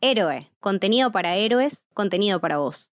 Héroe, contenido para héroes, contenido para vos.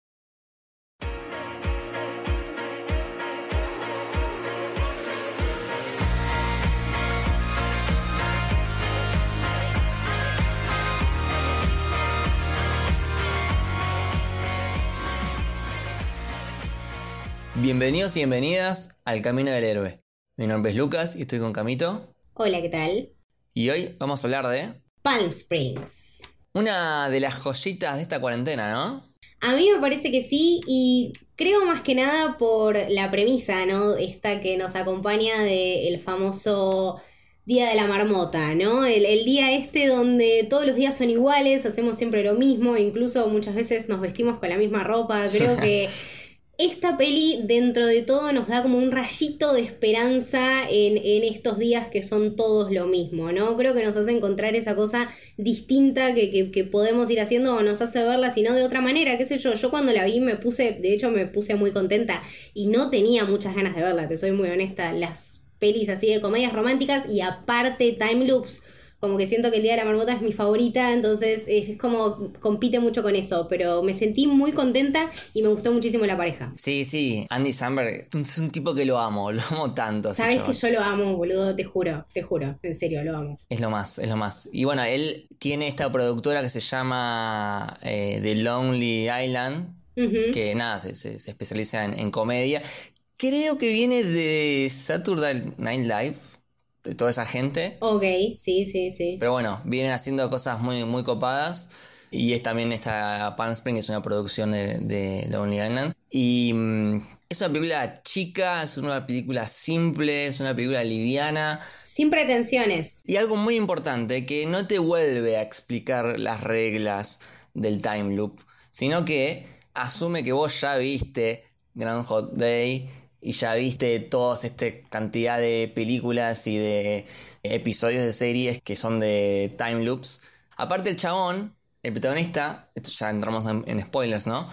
Bienvenidos y bienvenidas al Camino del Héroe. Mi nombre es Lucas y estoy con Camito. Hola, ¿qué tal? Y hoy vamos a hablar de Palm Springs. Una de las joyitas de esta cuarentena, ¿no? A mí me parece que sí y creo más que nada por la premisa, ¿no? Esta que nos acompaña del famoso Día de la Marmota, ¿no? El, el día este donde todos los días son iguales, hacemos siempre lo mismo, incluso muchas veces nos vestimos con la misma ropa. Creo que esta peli dentro de todo nos da como un rayito de esperanza en, en estos días que son todos lo mismo, ¿no? Creo que nos hace encontrar esa cosa distinta que, que, que podemos ir haciendo o nos hace verla, sino de otra manera, qué sé yo. Yo cuando la vi me puse, de hecho me puse muy contenta y no tenía muchas ganas de verla, te soy muy honesta. Las pelis así de comedias románticas y aparte time loops como que siento que el Día de la Marmota es mi favorita, entonces es como compite mucho con eso, pero me sentí muy contenta y me gustó muchísimo la pareja. Sí, sí, Andy Samberg es un tipo que lo amo, lo amo tanto. Sabes que yo lo amo, boludo, te juro, te juro, en serio, lo amo. Es lo más, es lo más. Y bueno, él tiene esta productora que se llama eh, The Lonely Island, que nada, se, se- se especializa en, en comedia. Creo que viene de Saturday Night Live, de toda esa gente. Ok, sí, sí, sí. Pero bueno, vienen haciendo cosas muy, muy copadas. Y es también esta Palm Springs, es una producción de, de Lonely Island. Y mm, es una película chica, es una película simple, es una película liviana. Sin pretensiones. Y algo muy importante, que no te vuelve a explicar las reglas del time loop, sino que asume que vos ya viste Groundhog Day y ya viste toda esta cantidad de películas y de episodios de series que son de time loops. Aparte el chabón, el protagonista, esto ya entramos en, en spoilers, ¿no?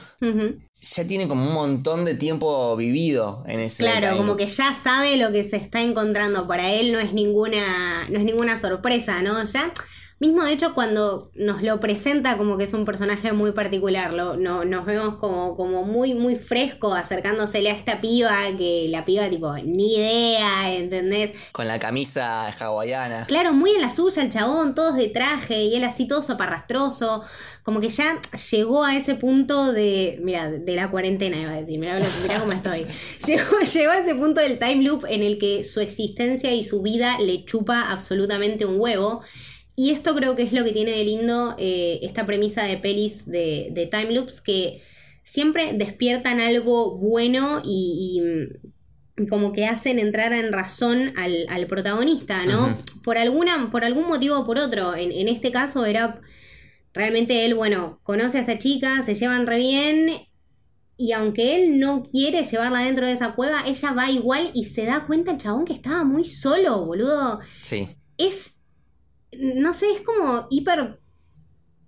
Ya tiene como un montón de tiempo vivido en ese Claro, time como loop. que ya sabe lo que se está encontrando. Para él no es ninguna, no es ninguna sorpresa, ¿no? Ya, mismo de hecho, cuando nos lo presenta como que es un personaje muy particular, lo, no, nos vemos como, como muy, muy fresco acercándosele a esta piba, que la piba, tipo, ni idea, ¿entendés? Con la camisa hawaiana. Claro, muy en la suya el chabón, todos de traje y él así todo zaparrastroso. Como que ya llegó a ese punto de, mira, de la cuarentena iba a decir, mira, mira cómo estoy. Llegó, llegó a ese punto del time loop en el que su existencia y su vida le chupa absolutamente un huevo. Y esto creo que es lo que tiene de lindo eh, esta premisa de pelis de, de time loops que siempre despiertan algo bueno y, y, como que hacen entrar en razón al, al protagonista, ¿no? Por alguna, por algún motivo o por otro. En, en este caso era realmente él, bueno, conoce a esta chica, se llevan re bien. Y aunque él no quiere llevarla dentro de esa cueva, ella va igual y se da cuenta el chabón que estaba muy solo, boludo. Sí. Es, no sé, es como hiper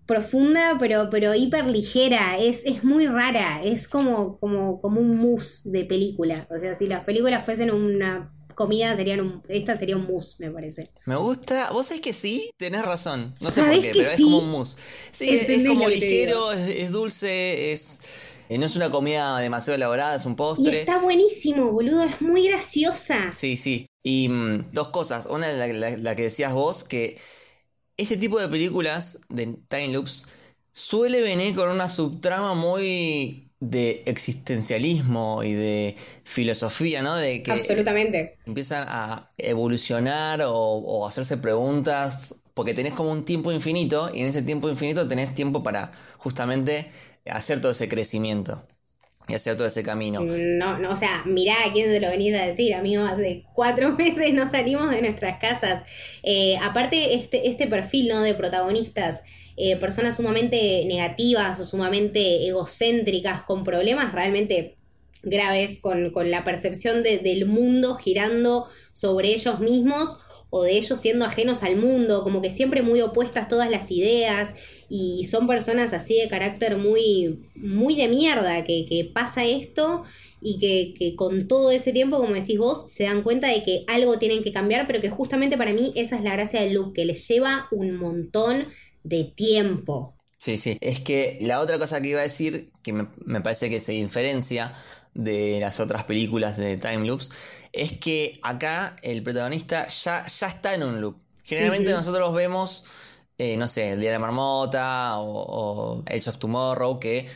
profunda, pero, pero hiper ligera. Es, es muy rara. Es como, como, como un mousse de película. O sea, si las películas fuesen una comida, serían un, esta sería un mousse, me parece. Me gusta. Vos sabés que sí, tenés razón. No sé ¿Sabés por qué, pero es sí? como un mousse. Sí, es, ¿Entendés como ligero, es, es dulce, es. eh, no es una comida demasiado elaborada, es un Y postre. está buenísimo, boludo. Es muy graciosa. Sí, sí. Y mm, dos cosas. Una es la, la- la que decías vos, que este tipo de películas de time loops suele venir con una subtrama muy de existencialismo y de filosofía, ¿no? De que Absolutamente. empiezan a evolucionar o, o hacerse preguntas, porque tenés como un tiempo infinito y en ese tiempo infinito tenés tiempo para justamente hacer todo ese crecimiento y hacer todo ese camino. No, no, o sea, mirá a quién se lo venís a decir, amigo, hace cuatro meses no salimos de nuestras casas. Eh, aparte, este, este perfil, ¿no? De protagonistas, eh, personas sumamente negativas o sumamente egocéntricas, con problemas realmente graves, con, con la percepción de- del mundo girando sobre ellos mismos o de ellos siendo ajenos al mundo, como que siempre muy opuestas todas las ideas y son personas así de carácter muy, muy de mierda, que, que pasa esto y que, con todo ese tiempo, como decís vos, se dan cuenta de que algo tienen que cambiar, pero que justamente para mí esa es la gracia del look, que les lleva un montón de tiempo. Sí, sí. Es que la otra cosa que iba a decir, que me, me parece que se diferencia de las otras películas de Time Loops, es que acá el protagonista ya, ya está en un loop. Generalmente nosotros vemos, eh, no sé, El Día de la Marmota o, o Age of Tomorrow, que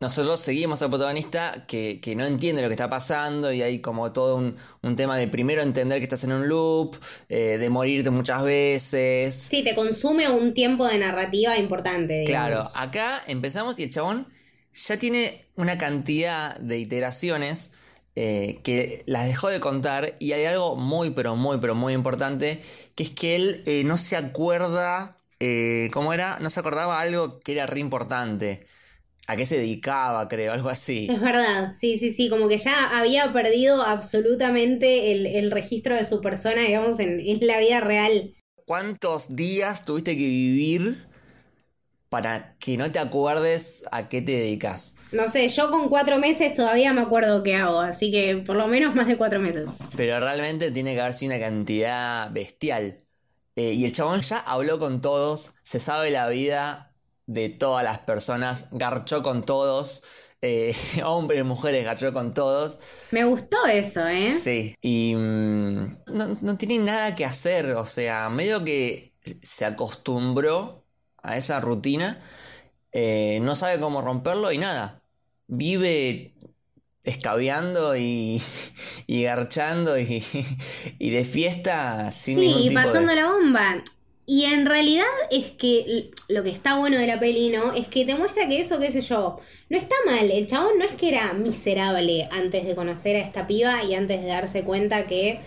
nosotros seguimos al protagonista que, que no entiende lo que está pasando y hay como todo un, un tema de primero entender que estás en un loop, eh, de morirte muchas veces. Sí, te consume un tiempo de narrativa importante. Claro, acá empezamos y el chabón ya tiene una cantidad de iteraciones eh, que las dejó de contar y hay algo muy, pero muy, pero muy importante, que es que él eh, no se acuerda, eh, ¿cómo era? No se acordaba algo que era re importante. ¿A qué se dedicaba, creo? Algo así. Es verdad, sí, sí, sí, como que ya había perdido absolutamente el, el registro de su persona, digamos, en, en la vida real. ¿Cuántos días tuviste que vivir para que no te acuerdes a qué te dedicas? No sé, yo con cuatro meses todavía me acuerdo qué hago, así que por lo menos más de cuatro meses. Pero realmente tiene que haber sido una cantidad bestial. Eh, y el chabón ya habló con todos, se sabe la vida de todas las personas, garchó con todos, eh, hombres, mujeres, garchó con todos. Me gustó eso, ¿eh? Sí, y mm, no, no tiene nada que hacer, o sea, medio que se acostumbró a esa rutina, eh, no sabe cómo romperlo y nada, vive escabeando y, y garchando y, y de fiesta sin ningún Sí, tipo pasando de... la bomba. Y en realidad es que lo que está bueno de la peli, ¿no? Es que te muestra que eso, qué sé yo, no está mal. El chabón no es que era miserable antes de conocer a esta piba y antes de darse cuenta que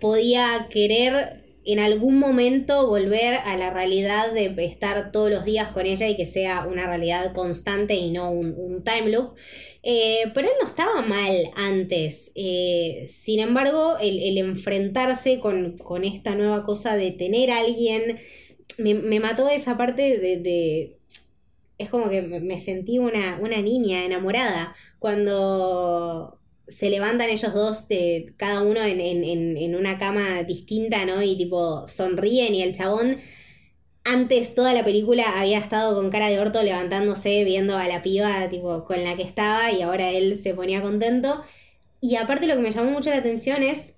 podía querer en algún momento volver a la realidad de estar todos los días con ella y que sea una realidad constante y no un, time loop. Eh, pero él no estaba mal antes. Eh, sin embargo, el, enfrentarse con, esta nueva cosa de tener a alguien, me, mató esa parte de, Es como que me sentí una niña enamorada cuando se levantan ellos dos, de, cada uno en, en, en, en una cama distinta, ¿no? Y tipo sonríen y el chabón antes toda la película había estado con cara de orto levantándose, viendo a la piba tipo con la que estaba y ahora él se ponía contento. Y aparte lo que me llamó mucho la atención es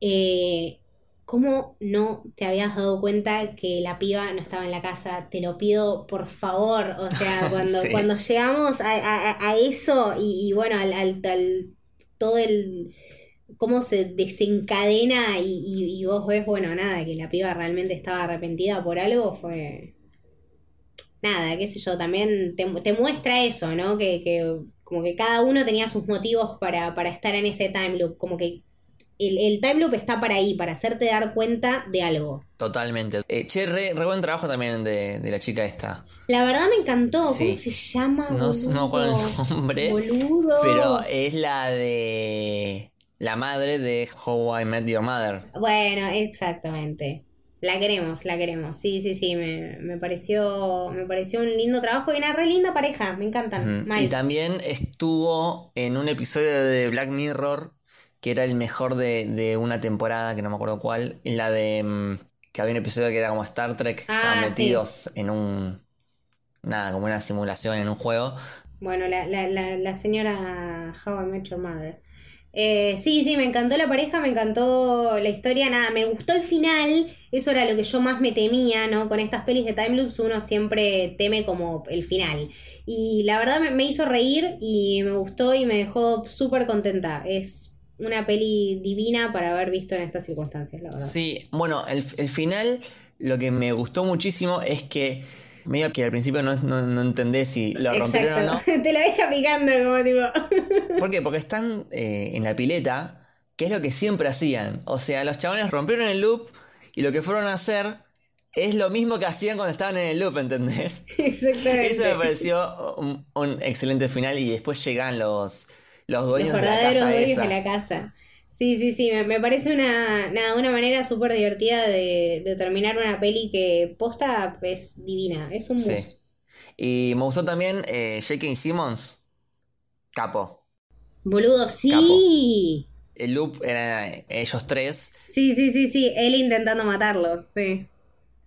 eh, cómo no te habías dado cuenta que la piba no estaba en la casa. Te lo pido por favor. O sea, cuando, Sí. cuando llegamos a, a- a eso y, y bueno, al, al- al- todo el cómo se desencadena y, y- y vos ves, bueno, nada, que la piba realmente estaba arrepentida por algo, fue... Nada, qué sé yo, también te, te muestra eso, ¿no? Que, que como que cada uno tenía sus motivos para, para estar en ese time loop, como que el, el time loop está para ahí, para hacerte dar cuenta de algo. Totalmente. Eh, che, re, re buen trabajo también de, de la chica esta. La verdad me encantó, ¿cómo se llama? No, no me acuerdo boludo? el nombre, Boludo. pero es la de... La madre de How I Met Your Mother. Bueno, exactamente. La queremos, la queremos. Sí, sí, sí, me, me pareció me pareció un lindo trabajo y una re linda pareja, me encantan. Y también estuvo en un episodio de Black Mirror, que era el mejor de, de una temporada, que no me acuerdo cuál, en la de mm, que había un episodio que era como Star Trek, Ah, estaban sí. metidos en un, nada, como una simulación en un juego. Bueno, la, la, la, la señora How I Met Your Mother. Eh, sí, sí, me encantó la pareja, me encantó la historia, nada, me gustó el final, eso era lo que yo más me temía, ¿no? Con estas pelis de time loops uno siempre teme como el final. Y la verdad me, me hizo reír y me gustó y me dejó súper contenta. Es una peli divina para haber visto en estas circunstancias, la verdad. Sí, bueno, el, el final, lo que me gustó muchísimo es que, medio que al principio no, no, no entendés si lo rompieron o no. Te la deja picando como tipo. ¿Por qué? Porque están eh, en la pileta, que es lo que siempre hacían. O sea, los chabones rompieron el loop y lo que fueron a hacer es lo mismo que hacían cuando estaban en el loop, ¿entendés? Exactamente. Eso me pareció un, un excelente final y después llegan los, los Los dueños de la casa dueños esa. de la casa. Sí, sí, sí, me, me parece una, nada, una manera súper divertida de, de terminar una peli que posta es divina, es un Sí. mus. Y me gustó también eh, J.K. Simmons, capo. Boludo, sí. El loop era ellos tres Sí, sí, sí, sí, él intentando matarlo, sí.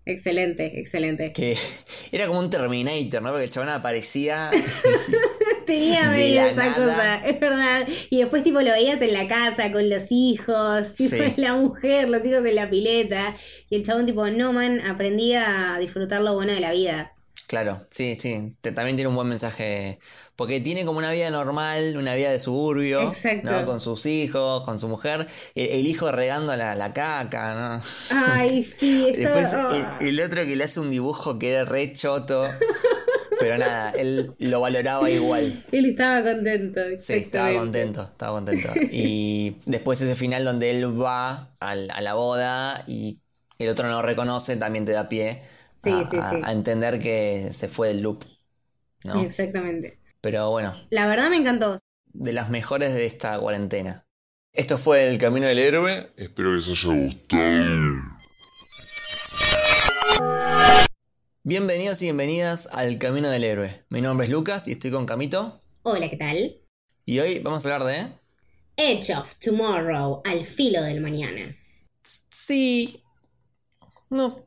Excelente, excelente. Que era como un Terminator, ¿no? Porque el chabón aparecía. Tenía medio esa nada. cosa, es verdad. Y después tipo lo veías en la casa con los hijos, tipo Sí. la mujer, los hijos en la pileta. Y el chabón tipo, no man, aprendí a disfrutar lo bueno de la vida. Claro, sí, sí. te- también tiene un buen mensaje. Porque tiene como una vida normal, una vida de suburbio, Exacto. ¿no? Con sus hijos, con su mujer. El, el hijo regando la, la caca, ¿no? Ay, sí, esto... Después el, el otro que le hace un dibujo que era re choto. Pero nada, él lo valoraba igual. Él estaba contento. Sí, estaba contento, estaba contento. Y después ese final donde él va al- a la boda y el otro no lo reconoce, también te da pie Sí, a, sí, a- sí. a entender que se fue del loop. ¿no? Exactamente. Pero bueno, La verdad me encantó. de las mejores de esta cuarentena. Esto fue El Camino del Héroe. Espero que les haya gustado. Bienvenidos y bienvenidas al Camino del Héroe. Mi nombre es Lucas y estoy con Camito. Hola, ¿qué tal? Y hoy vamos a hablar de... Edge of Tomorrow, al filo del mañana. Sí. No.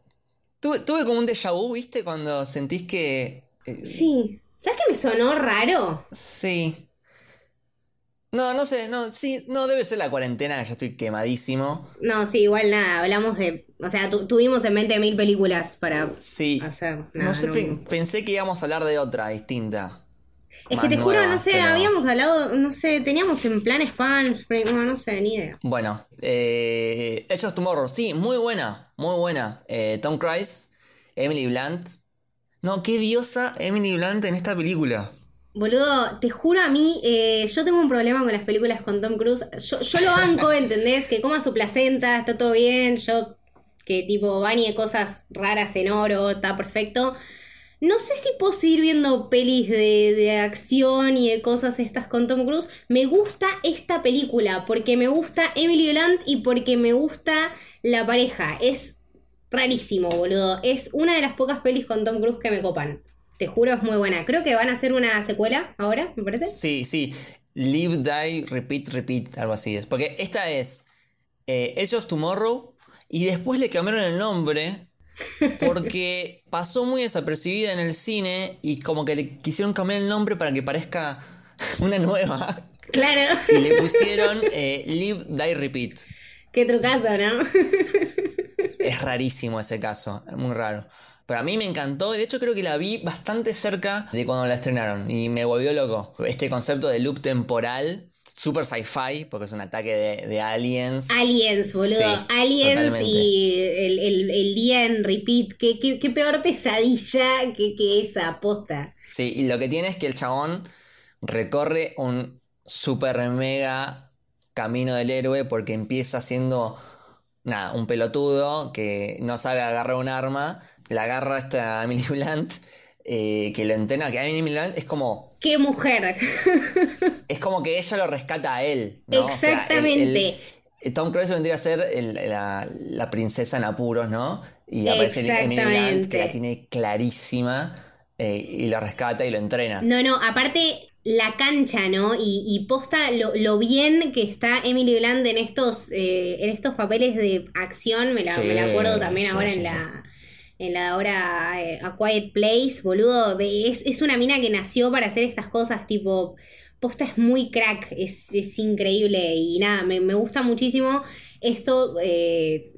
Tuve, tuve como un déjà vu, ¿viste? Cuando sentís que... eh, Sí. ¿Sabes qué me sonó raro? Sí. No, no sé, no, sí, no debe ser la cuarentena, que ya estoy quemadísimo. No, sí, igual nada, hablamos de... O sea, tu- tuvimos en mente mil películas para Sí. hacer. No nada, sé, no- pe- pensé que íbamos a hablar de otra distinta. Es que te juro, no sé, pero- habíamos hablado, no sé, teníamos en plan spam, no, no sé, ni idea. Bueno, eh, of Tomorrow, sí, muy buena, muy buena. Eh, Tom Cruise, Emily Blunt. No, qué diosa Emily Blunt en esta película. Boludo, te juro a mí, eh, yo tengo un problema con las películas con Tom Cruise. Yo, yo lo banco, ¿entendés? Que coma su placenta, está todo bien. Yo, que tipo bañe cosas raras en oro, está perfecto. No sé si puedo seguir viendo pelis de, de acción y de cosas estas con Tom Cruise. Me gusta esta película porque me gusta Emily Blunt y porque me gusta la pareja. Es rarísimo, boludo. Es una de las pocas pelis con Tom Cruise que me copan. Te juro, es muy buena. Creo que van a hacer una secuela ahora, me parece. Sí, sí. Live, die, repeat, repeat, algo así es. Porque esta es eh, Tomorrow y después le cambiaron el nombre porque pasó muy desapercibida en el cine y como que le quisieron cambiar el nombre para que parezca una nueva. Claro. Y le pusieron eh, Live, Die, Repeat. Qué trucazo, ¿no? Es rarísimo ese caso, es muy raro. Pero a mí me encantó, y de hecho creo que la vi bastante cerca de cuando la estrenaron y me volvió loco. Este concepto de loop temporal, super sci-fi, porque es un ataque de, de aliens. Aliens, boludo. Sí, Aliens totalmente. y el, el- el día en repeat. Qué, qué- qué peor pesadilla que, que esa posta. Sí, y lo que tiene es que el chabón recorre un super mega camino del héroe porque empieza siendo, nada, un pelotudo que no sabe agarrar un arma, la agarra esta Emily Blunt, eh, que lo entrena, que Emily Blunt es como, Qué mujer. es como que ella lo rescata a él, ¿no? O sea, el- Exactamente. Tom Cruise vendría a ser el- la, la princesa en apuros, ¿no? Y aparece Emily Blunt, que la tiene clarísima, eh, y la rescata y lo entrena. No, no, aparte la cancha, ¿no? Y, y posta lo, lo bien que está Emily Blunt en estos, eh, en estos papeles de acción, me la, Sí, me la acuerdo también sí, ahora sí, en la en la ahora eh, A Quiet Place, boludo, es, es una mina que nació para hacer estas cosas, tipo, posta es muy crack, es, es increíble y nada, me, me gusta muchísimo esto, eh,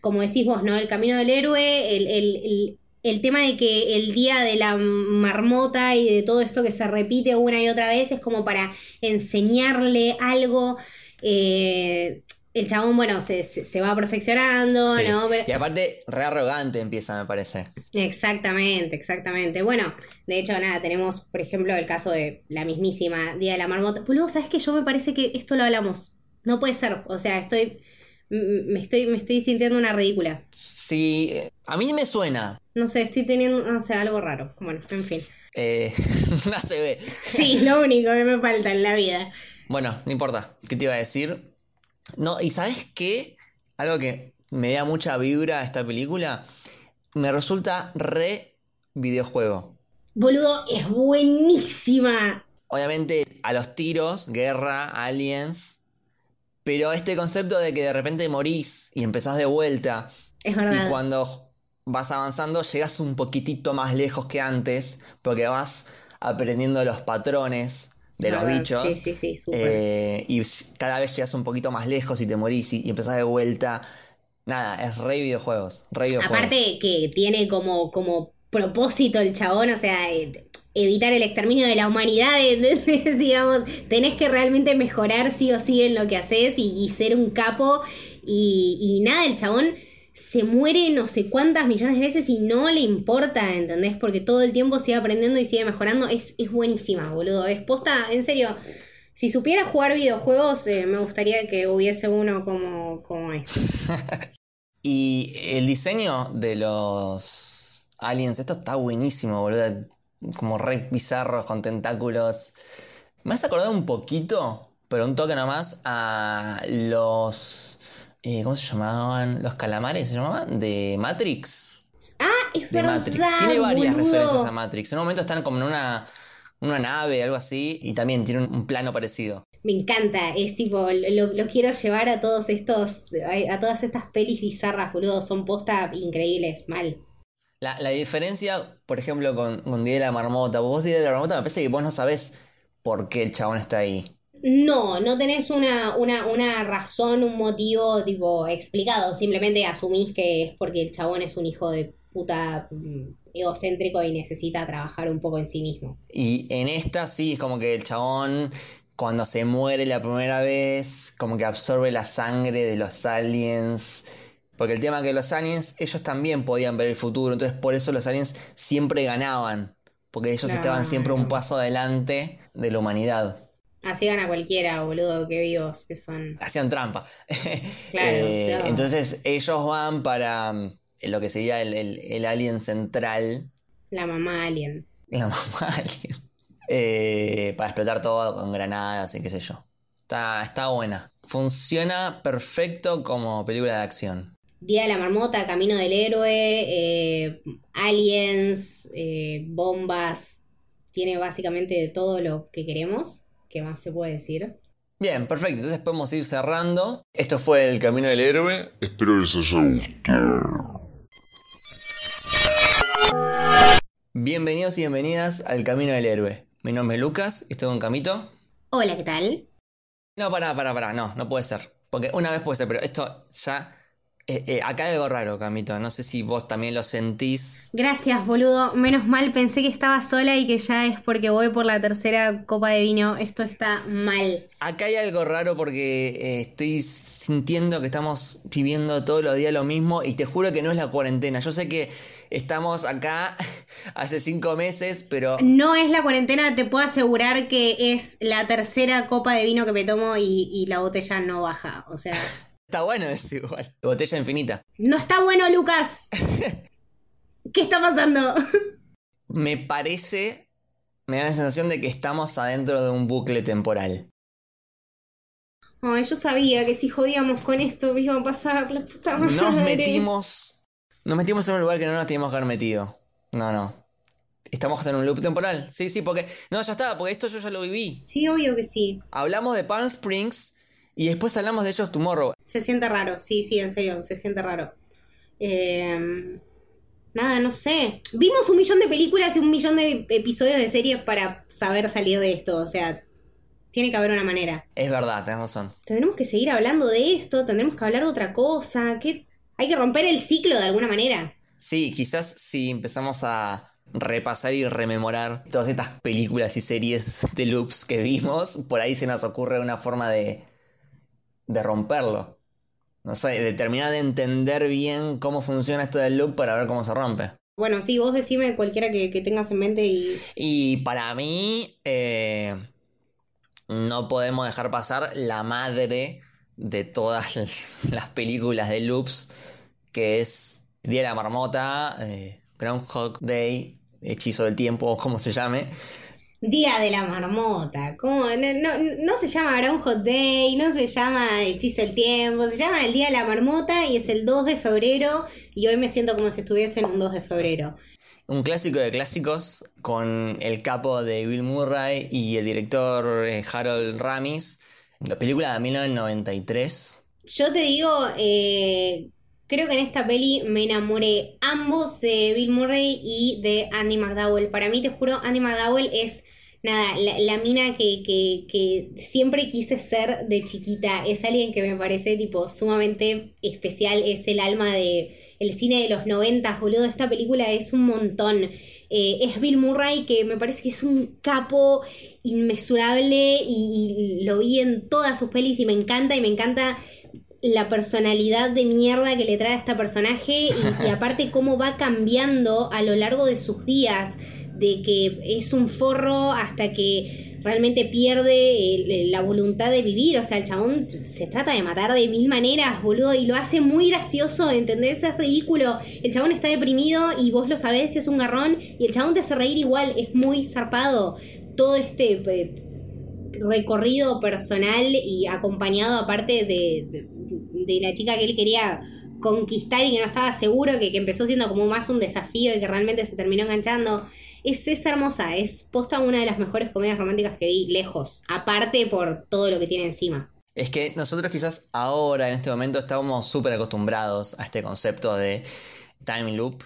como decís vos, ¿no? El camino del héroe, el, el- el- el tema de que el día de la marmota y de todo esto que se repite una y otra vez es como para enseñarle algo. eh, el chabón, bueno, se, se- va perfeccionando, Sí. ¿no? Pero- Y aparte, re arrogante empieza, me parece. Exactamente, exactamente. Bueno, de hecho, nada, tenemos, por ejemplo, el caso de la mismísima Día de la Marmota. Pues luego, ¿sabes qué? Yo me parece que esto lo hablamos. No puede ser. O sea, estoy. Me estoy, me estoy sintiendo una ridícula. Sí, a mí me suena. No sé, estoy teniendo, no sé, algo raro. Bueno, en fin. Eh, no se ve. Sí, lo único que me falta en la vida. Bueno, no importa. ¿Qué te iba a decir? No, y ¿sabes qué? Algo que me da mucha vibra a esta película. Me resulta re videojuego. Boludo, es buenísima. Obviamente, a los tiros, guerra, aliens. Pero este concepto de que de repente morís y empezás de vuelta. Es Y verdad. cuando vas avanzando, llegas un poquitito más lejos que antes, porque vas aprendiendo los patrones de los bichos. Sí, sí, sí, eh, y cada vez llegas un poquito más lejos y te morís y, y empezás de vuelta. Nada, es re videojuegos, re videojuegos. Aparte que tiene como, como propósito el chabón, o sea, eh, evitar el exterminio de la humanidad, ¿entendés? digamos, tenés que realmente mejorar sí o sí en lo que haces y, y ser un capo y, y nada, el chabón se muere no sé cuántas millones de veces y no le importa, ¿entendés? Porque todo el tiempo sigue aprendiendo y sigue mejorando, es, es buenísima, boludo, es posta, en serio. Si supiera jugar videojuegos, eh, me gustaría que hubiese uno como, como este. Y el diseño de los aliens, esto está buenísimo, boludo. Como re bizarros con tentáculos. Me has acordado un poquito, pero un toque nomás, a los. Eh, ¿Cómo se llamaban? ¿Los calamares se llamaban? De Matrix. Ah, es De verdad, Matrix. Tiene varias boludo. referencias a Matrix. En un momento están como en una, una nave, algo así, y también tiene un, un plano parecido. Me encanta, es tipo, lo, lo quiero llevar a todos estos, a, todas estas pelis bizarras, boludo, son posta increíbles, mal. La, la diferencia, por ejemplo, con, con Día de la Marmota. Vos, Día de la Marmota, me parece que vos no sabés por qué el chabón está ahí. No, no tenés una, una, una razón, un motivo tipo explicado, simplemente asumís que es porque el chabón es un hijo de puta mm, egocéntrico y necesita trabajar un poco en sí mismo. Y en esta sí, es como que el chabón, cuando se muere la primera vez, como que absorbe la sangre de los aliens. Porque el tema es que los aliens, ellos también podían ver el futuro, entonces por eso los aliens siempre ganaban. Porque ellos estaban siempre un paso adelante de la humanidad. Así gana cualquiera, boludo, qué vivos que son. Hacían trampa. Claro, Eh, claro. Entonces ellos van para mm, lo que sería el, el- el alien central, La mamá alien. la mamá alien, eh, para explotar todo con granadas y qué sé yo. Está, está buena. Funciona perfecto como película de acción. Día de la Marmota, Camino del Héroe, eh, Aliens, bombas, tiene básicamente todo lo que queremos. ¿Qué más se puede decir? Bien, perfecto. Entonces podemos ir cerrando. Esto fue El Camino del Héroe. Espero les haya gustado. Bienvenidos y bienvenidas al Camino del Héroe. Mi nombre es Lucas y estoy con Camito. Hola, ¿qué tal? No, pará, pará, pará, no, no puede ser. Porque una vez puede ser, pero esto ya... eh, eh, acá hay algo raro, Camito. No sé si vos también lo sentís. Gracias, boludo. Menos mal, pensé que estaba sola y que ya es porque voy por la tercera copa de vino. Esto está mal. Acá hay algo raro porque eh, estoy sintiendo que estamos viviendo todos los días lo mismo y te juro que no es la cuarentena. Yo sé que estamos acá hace cinco meses, pero... No es la cuarentena, te puedo asegurar que es la tercera copa de vino que me tomo y, y la botella no baja. O sea, Está bueno eso igual. Botella infinita. no está bueno, Lucas. ¿Qué está pasando? Me parece... Me da la sensación de que estamos adentro de un bucle temporal. Ay, yo sabía que si jodíamos con esto iba a pasar la puta madre. Nos metimos. Nos metimos en un lugar que no nos teníamos que haber metido. No, no. Estamos en un loop temporal. Sí, sí, porque. No, ya está, porque esto yo ya lo viví. Sí, obvio que sí. Hablamos de Palm Springs y después hablamos de ellos Tomorrow. Se siente raro, sí, sí, en serio, se siente raro. Eh, nada, no sé. Vimos un millón de películas y un millón de episodios de series para saber salir de esto. O sea, tiene que haber una manera. Es verdad, tenés razón. Tendremos que seguir hablando de esto, tendremos que hablar de otra cosa. ¿Qué? Hay que romper el ciclo de alguna manera. Sí, quizás si empezamos a repasar y rememorar todas estas películas y series de loops que vimos, por ahí se nos ocurre una forma de, de romperlo. No sé, de terminar de entender bien cómo funciona esto del loop para ver cómo se rompe. Bueno, sí, vos decime cualquiera que, que tengas en mente y. Y para mí, eh, no podemos dejar pasar la madre de todas las películas de loops, que es Día de la Marmota, eh, Groundhog Day, Hechizo del Tiempo, o como se llame. Día de la marmota. ¿Cómo? No, no, no se llama Groundhog Day, no se llama Hechizo del Tiempo, se llama el Día de la Marmota y es el 2 de febrero y hoy me siento como si estuviese en un 2 de febrero. Un clásico de clásicos con el capo de Bill Murray y el director eh, Harold Ramis. La película de 1993. Yo te digo, eh, creo que en esta peli me enamoré ambos de Bill Murray y de Andy McDowell. Para mí, te juro, Andy McDowell es nada, la, mina que, que, que, siempre quise ser de chiquita. Es alguien que me parece tipo sumamente especial. Es el alma de el cine de los 90, boludo. Esta película es un montón. Eh, es Bill Murray, que me parece que es un capo inmesurable y, y, lo vi en todas sus pelis y me encanta y me encanta la personalidad de mierda que le trae a este personaje y, y aparte cómo va cambiando a lo largo de sus días, de que es un forro hasta que realmente pierde la voluntad de vivir. O sea, el chabón se trata de matar de mil maneras, boludo, y lo hace muy gracioso, ¿entendés? Es ridículo. El chabón está deprimido y vos lo sabés, es un garrón, y el chabón te hace reír igual, es muy zarpado. Todo este eh, recorrido personal y acompañado aparte de, de, de la chica que él quería conquistar y que no estaba seguro, que, que, empezó siendo como más un desafío y que realmente se terminó enganchando. Es, es hermosa, es posta una de las mejores comedias románticas que vi lejos, aparte por todo lo que tiene encima. Es que nosotros quizás ahora, en este momento, estábamos súper acostumbrados a este concepto de time loop,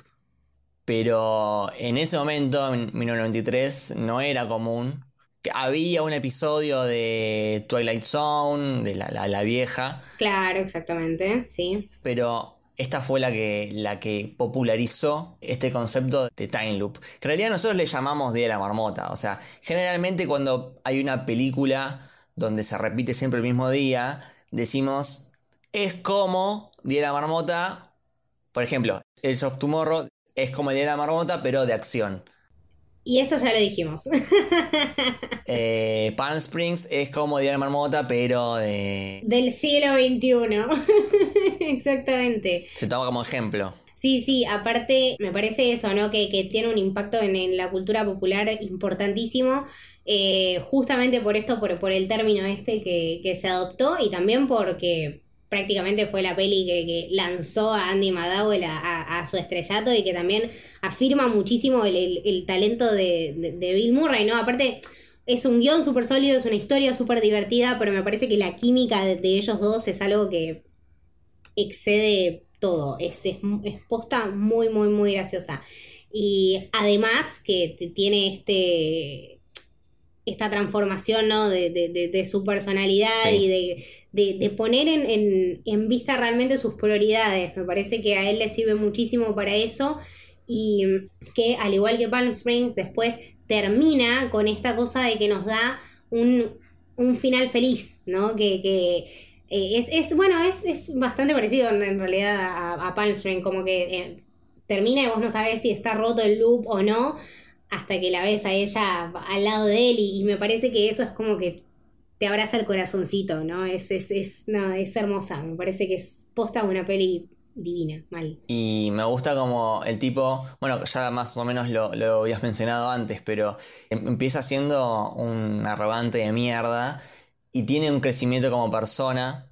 pero en ese momento, en 1993, no era común. Había un episodio de Twilight Zone, de la, la, la vieja. Claro, exactamente, sí. Pero esta fue la que, la que popularizó este concepto de time loop. Que en realidad nosotros le llamamos Día de la Marmota. O sea, generalmente cuando hay una película donde se repite siempre el mismo día, decimos, es como Día de la Marmota. Por ejemplo, el of Tomorrow es como el Día de la Marmota, pero de acción. Y esto ya lo dijimos. eh, Palm Springs es como Día de Marmota, pero de... Del siglo XXI. Exactamente. Se toma como ejemplo. Sí, sí, aparte me parece eso, ¿no? Que, que tiene un impacto en, en, la cultura popular importantísimo, eh, justamente por esto, por, por el término este que, que, se adoptó y también porque prácticamente fue la peli que, que lanzó a Andy McDowell a, a, a, su estrellato y que también afirma muchísimo el, el, el talento de, de, de, Bill Murray, ¿no? Aparte, es un guion súper sólido, es una historia súper divertida, pero me parece que la química de, de, ellos dos es algo que excede todo, es, es, es posta muy, muy, muy graciosa. Y además que tiene este esta transformación ¿no? de, de, de, de su personalidad sí. y de, poner en, en, en, vista realmente sus prioridades. Me parece que a él le sirve muchísimo para eso y que al igual que Palm Springs después termina con esta cosa de que nos da un, un final feliz, ¿no? Que, que eh, es, es, bueno, es, es bastante parecido en, realidad a, Palm Springs, como que eh, termina y vos no sabés si está roto el loop o no hasta que la ves a ella al lado de él y, me parece que eso es como que te abraza el corazoncito, ¿no? Es, es, es, no, es hermosa, me parece que es posta una peli divina, mal. Y me gusta como el tipo, bueno, ya más o menos lo, lo habías mencionado antes, pero em, empieza siendo un arrogante de mierda y tiene un crecimiento como persona,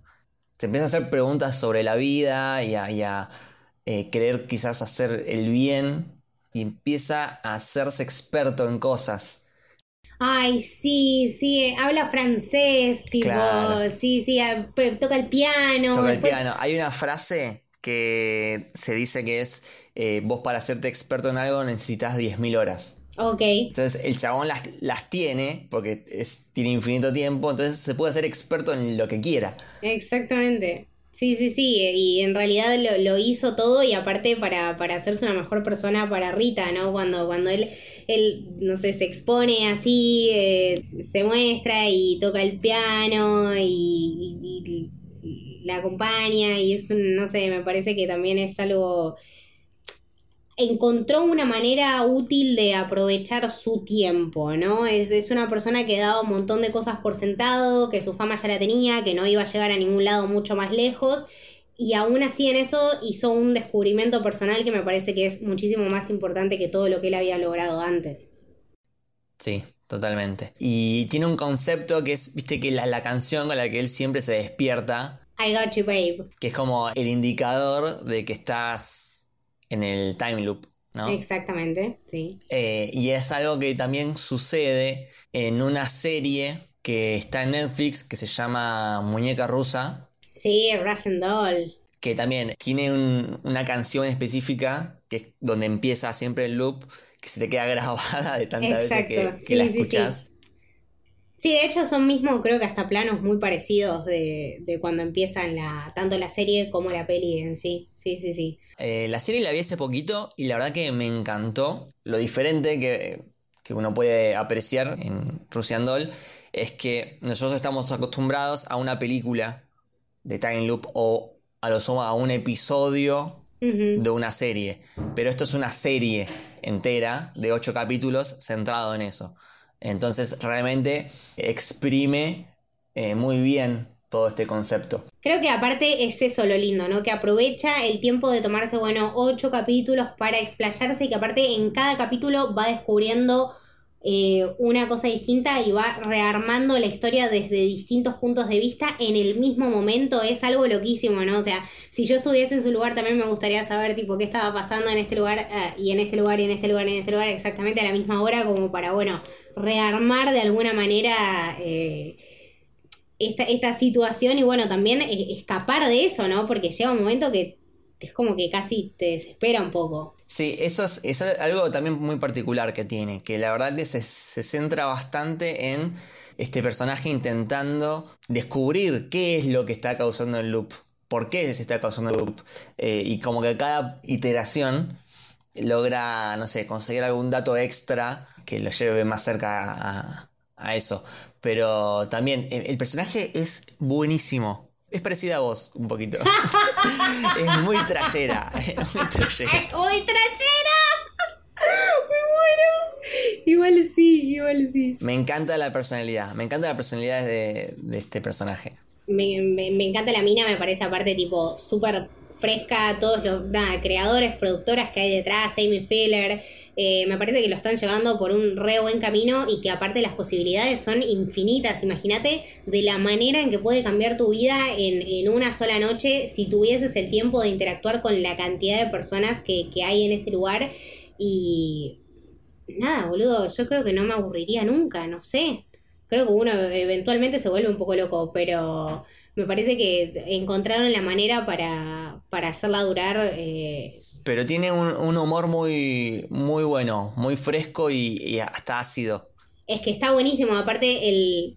se empieza a hacer preguntas sobre la vida y a, eh, querer quizás hacer el bien y empieza a hacerse experto en cosas. Ay, sí, sí, habla francés, tipo, claro. sí, sí, toca el piano. Toca el piano. Hay una frase que se dice que es, eh, vos para hacerte experto en algo necesitas 10.000 horas. Ok. Entonces el chabón las, las tiene, porque es, tiene infinito tiempo, entonces se puede hacer experto en lo que quiera. Exactamente. Sí, sí, sí, y en realidad lo, hizo todo y aparte para, para, hacerse una mejor persona para Rita, ¿no? Cuando, cuando él, él, no sé, se expone así, eh, se muestra y toca el piano y, y, y, la acompaña y es un, no sé, me parece que también es algo encontró una manera útil de aprovechar su tiempo, ¿no? Es, es, una persona que daba un montón de cosas por sentado, que su fama ya la tenía, que no iba a llegar a ningún lado mucho más lejos, y aún así en eso hizo un descubrimiento personal que me parece que es muchísimo más importante que todo lo que él había logrado antes. Sí, totalmente. Y tiene un concepto que es, viste, que la, la canción con la que él siempre se despierta. I got you, babe. Que es como el indicador de que estás en el time loop. ¿no? Exactamente, sí. Eh, y es algo que también sucede en una serie que está en Netflix que se llama Muñeca Rusa. Sí, Russian Doll. que también tiene un- una canción específica, que es donde empieza siempre el loop, que se te queda grabada de tantas veces que, la sí, sí, sí. Sí, de hecho son mismos, creo que hasta planos muy parecidos de, de cuando empiezan la, tanto la serie como la peli en sí. Sí, sí, sí. Eh, la serie la vi hace poquito y la verdad que me encantó. Lo diferente que, que uno puede apreciar en Russian Doll es que nosotros estamos acostumbrados a una película de Time Loop o a lo sumo a un episodio de una serie. Pero esto es una serie entera de ocho capítulos centrado en eso. Entonces realmente exprime eh, muy bien todo este concepto. Creo que aparte es eso lo lindo, ¿no? Que aprovecha el tiempo de tomarse, bueno, ocho capítulos para explayarse y que aparte en cada capítulo va descubriendo eh, una cosa distinta y va rearmando la historia desde distintos puntos de vista en el mismo momento. Es algo loquísimo, ¿no? O sea, si yo estuviese en su lugar también me gustaría saber, tipo, qué estaba pasando en este lugar eh, y en este lugar y en este lugar y en este lugar exactamente a la misma hora como para, bueno, rearmar de alguna manera... eh, esta, esta situación y bueno, también escapar de eso, ¿no? Porque llega un momento que es como que casi te desespera un poco. Sí, eso es, es algo también muy particular que tiene, que la verdad que se, se centra bastante en este personaje intentando descubrir qué es lo que está causando el loop, por qué se está causando el loop, Eh, y como que cada iteración logra, no sé, conseguir algún dato extra que lo lleve más cerca a, a eso. Pero también el, personaje es buenísimo. Es parecida a vos, un poquito. es muy trayera. es muy trayera. ¡Uy, trayera! ¡Me muero! Igual sí, igual sí. Me encanta la personalidad. Me encanta la personalidad de, de este personaje. Me, me- me encanta la mina, me parece aparte tipo súper fresca, todos los nada, creadores, productoras que hay detrás, Amy Filler, eh, me parece que lo están llevando por un re buen camino y que aparte las posibilidades son infinitas. Imagínate de la manera en que puede cambiar tu vida en, en una sola noche si tuvieses el tiempo de interactuar con la cantidad de personas que, que hay en ese lugar y nada, boludo, yo creo que no me aburriría nunca, no sé. Creo que uno eventualmente se vuelve un poco loco, pero me parece que encontraron la manera para, para hacerla durar. eh, Pero tiene un, un humor muy, muy bueno, muy fresco y, y hasta ácido. Es que está buenísimo, aparte el,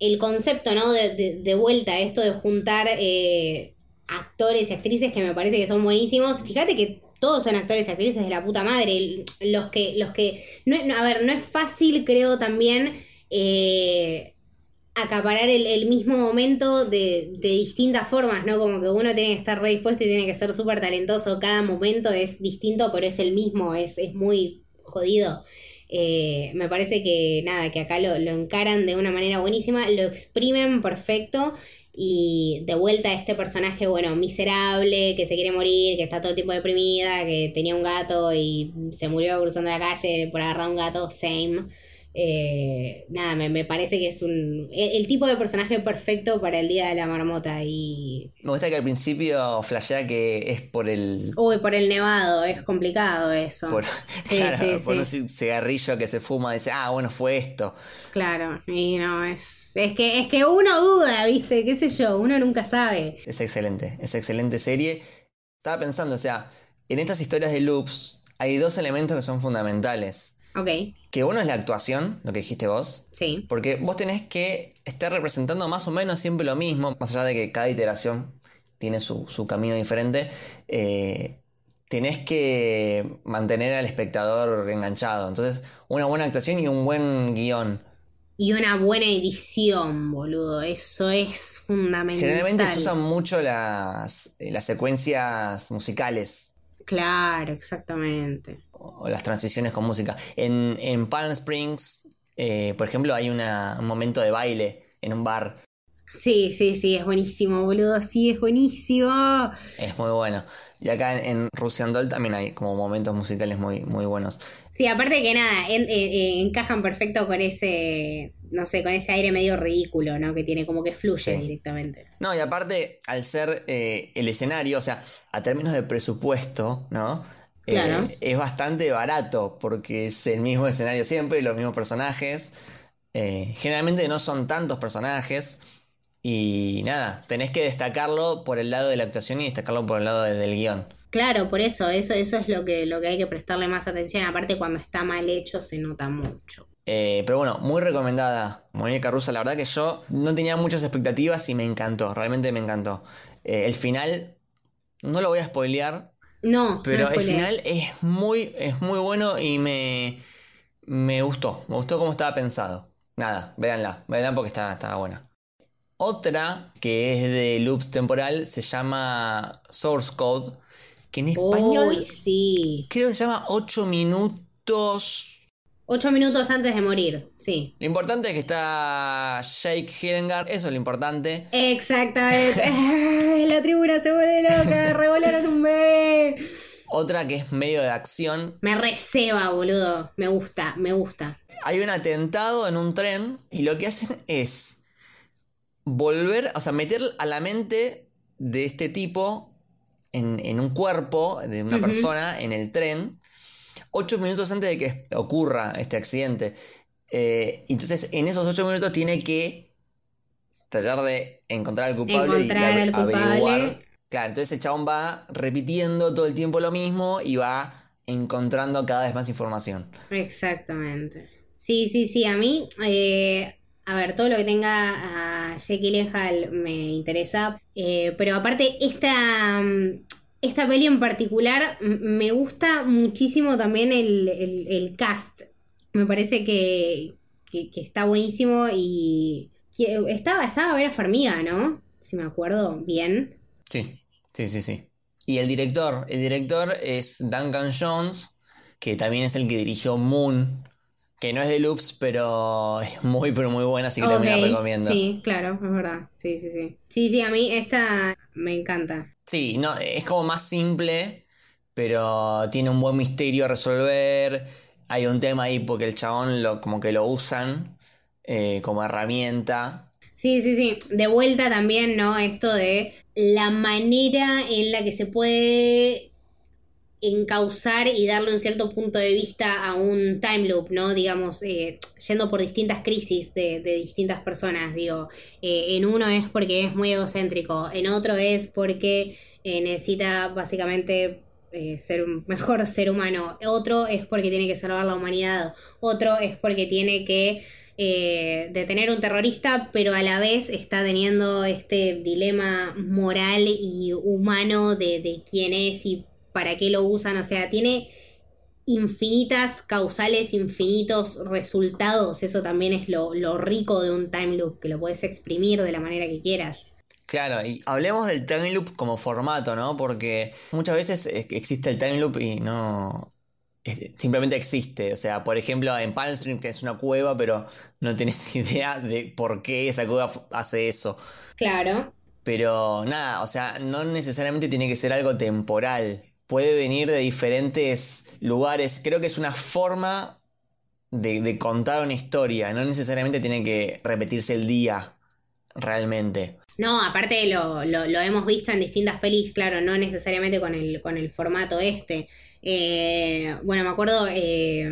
el concepto, ¿no? De, de, de vuelta, esto de juntar eh, actores y actrices que me parece que son buenísimos. Fíjate que todos son actores y actrices de la puta madre. Los que, los que, no, a ver, no es fácil, creo también, eh, acaparar el, mismo momento de, de distintas formas, ¿no? Como que uno tiene que estar redispuesto y tiene que ser súper talentoso. Cada momento es distinto, pero es el mismo, es, es muy jodido. Eh, me parece que nada, que acá lo, lo encaran de una manera buenísima, lo exprimen perfecto y de vuelta a este personaje, bueno, miserable, que se quiere morir, que está todo el tiempo deprimida, que tenía un gato y se murió cruzando la calle por agarrar un gato, same. Eh, nada, me, me parece que es un el, el tipo de personaje perfecto para el Día de la Marmota y... Me gusta que al principio flashea que es por el. Uy, por el nevado, es complicado eso. Por, Sí, claro, sí, por sí. un cigarrillo que se fuma, dice, ah, bueno, fue esto. Claro, y no, es, es que es que uno duda, ¿viste? ¿Qué sé yo? Uno nunca sabe. Es excelente, es excelente serie. Estaba pensando, o sea, en estas historias de loops hay dos elementos que son fundamentales. Ok, Que uno es la actuación, lo que dijiste vos, sí. porque vos tenés que estar representando más o menos siempre lo mismo, más allá de que cada iteración tiene su, su camino diferente. eh, tenés que mantener al espectador enganchado. Entonces, una buena actuación y un buen guion. Y una buena edición, boludo. Eso es fundamental. Generalmente se usan mucho las, eh, las secuencias musicales Claro, exactamente. o las transiciones con música. En, en Palm Springs, eh, por ejemplo, hay una- un momento de baile en un bar. Sí, sí, sí, es buenísimo, boludo. Sí, es buenísimo. Es muy bueno. Y acá en, en Russian Doll también hay como momentos musicales muy, muy buenos. Sí, aparte que nada, en- encajan perfecto con ese, no sé, con ese aire medio ridículo, ¿no? Que tiene como que fluye Sí. directamente. No, y aparte, al ser eh, el escenario, o sea, a términos de presupuesto, ¿no? Eh, Claro. es bastante barato porque es el mismo escenario siempre, los mismos personajes. Eh, generalmente no son tantos personajes Y nada, tenés que destacarlo por el lado de la actuación y destacarlo por el lado de- del guion. Claro, por eso, eso, eso es lo que, lo que hay que prestarle más atención. Aparte, cuando está mal hecho, se nota mucho. Eh, pero bueno, muy recomendada. Mónica Russa, la verdad que yo no tenía muchas expectativas y me encantó, realmente me encantó. Eh, el final, no lo voy a spoilear, No, pero no el final es muy, es muy bueno y me, me gustó. Me gustó cómo estaba pensado. Nada, véanla, véanla porque está, está buena. Otra que es de loops temporal se llama Source Code, que en español Uy, sí. creo que se llama 8 minutos. Ocho minutos antes de morir, sí. Lo importante es que está Jake Gyllenhaal, eso es lo importante. Exactamente. La tribuna se vuelve loca, revolaron un bebé. Otra que es medio de acción. Me receba, boludo. Me gusta, me gusta. Hay un atentado en un tren y lo que hacen es volver, o sea, meter a la mente de este tipo en, en un cuerpo de una persona en el tren, ocho minutos antes de que ocurra este accidente. Eh, entonces, en esos ocho minutos tiene que tratar de encontrar al culpable Encontrar y culpable. averiguar. Claro, entonces el chabón va repitiendo todo el tiempo lo mismo y va encontrando cada vez más información. Exactamente. Sí, sí, sí. A mí, eh, a ver, todo lo que tenga a Jake Gyllenhaal me interesa. Eh, pero aparte, esta, mm, esta peli en particular me gusta muchísimo también el, el- el cast. Me parece que, que- está buenísimo y que estaba, estaba Vera Farmiga, ¿no? Si me acuerdo bien. Sí, sí, sí, sí. Y el director, el director es Duncan Jones, que también es el que dirigió Moon, que no es de Loops, pero es muy, pero muy buena, así que también la recomiendo. Sí. Sí, claro, es verdad. Sí, sí, sí. Sí, sí, a mí esta me encanta. no, es como más simple, pero tiene un buen misterio a resolver. Hay un tema ahí porque el chabón lo, como que lo usan eh, como herramienta. Sí, sí, sí. De vuelta también, ¿no? Esto de la manera en la que se puede encauzar y darle un cierto punto de vista a un time loop, ¿no? Digamos, eh, yendo por distintas crisis de, de distintas personas, digo, eh, en uno es porque es muy egocéntrico, en otro es porque eh, necesita básicamente ser un mejor ser humano, otro es porque tiene que salvar la humanidad, otro es porque tiene que eh, detener un terrorista, pero a la vez está teniendo este dilema moral y humano de, de quién es y para qué lo usan. O sea, tiene infinitas causales, infinitos resultados. Eso también es lo, lo rico de un time loop, que lo puedes exprimir de la manera que quieras. Claro, y hablemos del time loop como formato, ¿no? Porque muchas veces existe el time loop y no. Simplemente existe. O sea, por ejemplo, en Palm Springs es una cueva, pero no tenés idea de por qué esa cueva hace eso. Claro. Pero nada, o sea, no necesariamente tiene que ser algo temporal. Puede venir de diferentes lugares. Creo que es una forma de, de contar una historia. No necesariamente tiene que repetirse el día realmente. No, aparte lo, lo, lo hemos visto en distintas pelis, claro, no necesariamente con el, con el formato este. Eh, bueno, me acuerdo eh,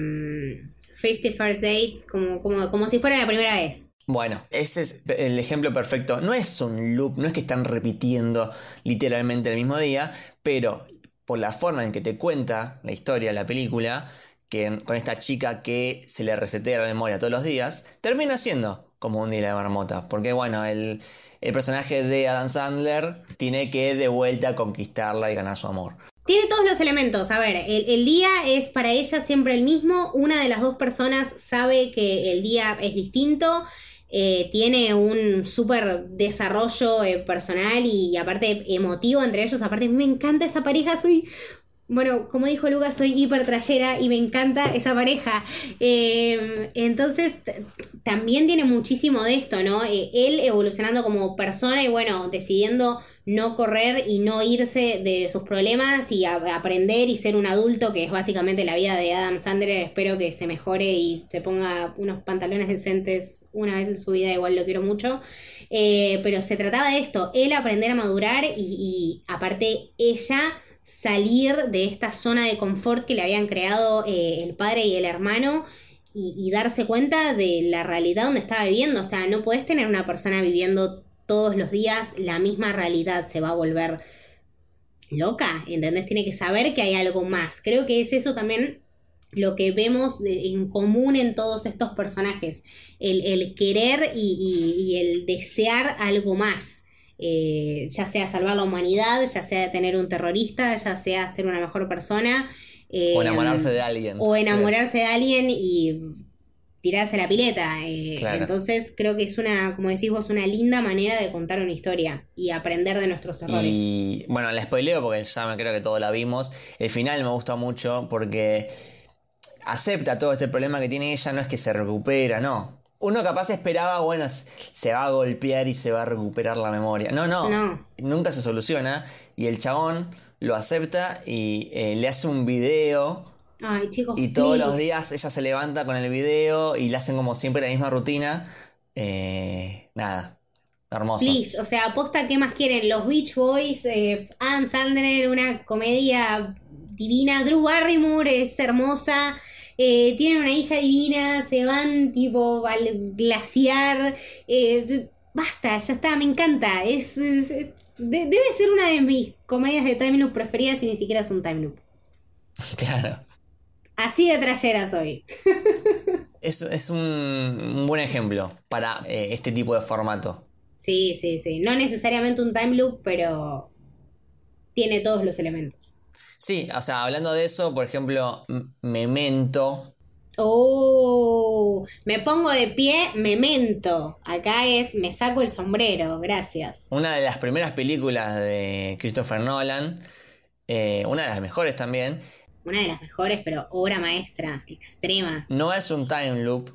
50 First Dates, como, como, como si fuera la primera vez. Bueno, ese es el ejemplo perfecto. No es un loop, no es que están repitiendo literalmente el mismo día, pero por la forma en que te cuenta la historia, la película, que con esta chica que se le resetea la memoria todos los días, termina siendo como un día de marmota. Porque bueno, el, el personaje de Adam Sandler tiene que de vuelta conquistarla y ganar su amor. Tiene todos los elementos. A ver, el, el día es para ella siempre el mismo. Una de las dos personas sabe que el día es distinto. Eh, tiene un súper desarrollo eh, personal y, aparte emotivo entre ellos. Aparte, me encanta esa pareja. Soy. Bueno, como dijo Lucas, soy hiper trayera y me encanta esa pareja. Eh, entonces, también tiene muchísimo de esto, ¿no? Él evolucionando como persona y bueno, decidiendo no correr y no irse de sus problemas y aprender y ser un adulto, que es básicamente la vida de Adam Sandler. Espero que se mejore y se ponga unos pantalones decentes una vez en su vida, igual lo quiero mucho. Eh, pero se trataba de esto, él aprender a madurar y, y aparte ella salir de esta zona de confort que le habían creado eh, el padre y el hermano y, y darse cuenta de la realidad donde estaba viviendo. O sea, no puedes tener una persona viviendo todos los días la misma realidad se va a volver loca, ¿entendés? Tiene que saber que hay algo más. Creo que es eso también lo que vemos en común en todos estos personajes, el, querer y, el desear algo más. Eh, ya sea salvar la humanidad, ya sea tener un terrorista, ya sea ser una mejor persona. o enamorarse de alguien. O enamorarse de alguien y tirarse la pileta. Eh, entonces creo que es una, como decís vos, una linda manera de contar una historia y aprender de nuestros errores. Y bueno, la spoileo porque ya me creo que todos la vimos. El final me gusta mucho porque acepta todo este problema que tiene ella, no es que se recupera, no. Uno capaz esperaba, bueno, se va a golpear y se va a recuperar la memoria. No, no, nunca se soluciona. Y el chabón lo acepta y eh, le hace un video Ay, chicos. Y todos los días ella se levanta con el video y le hacen como siempre la misma rutina. Eh, nada. Hermoso. Please, o sea, aposta, ¿qué más quieren? Los Beach Boys, eh, Anne Sandler, una comedia divina. Drew Barrymore es hermosa. Eh, tienen una hija divina, se van tipo al glaciar. Eh, basta, ya está, me encanta. Es, debe ser una de mis comedias de time loop preferidas y ni siquiera es un time loop. Claro. Así de trayera soy. es, es un, buen ejemplo para eh, este tipo de formato. Sí, sí, sí. No necesariamente un time loop, pero tiene todos los elementos. Sí, o sea, hablando de eso, por ejemplo, Memento. Oh, me pongo de pie, Memento. Acá es, me saco el sombrero, gracias. Una de las primeras películas de Christopher Nolan, eh, una de las mejores también, una de las mejores, pero obra maestra, extrema. No es un time loop,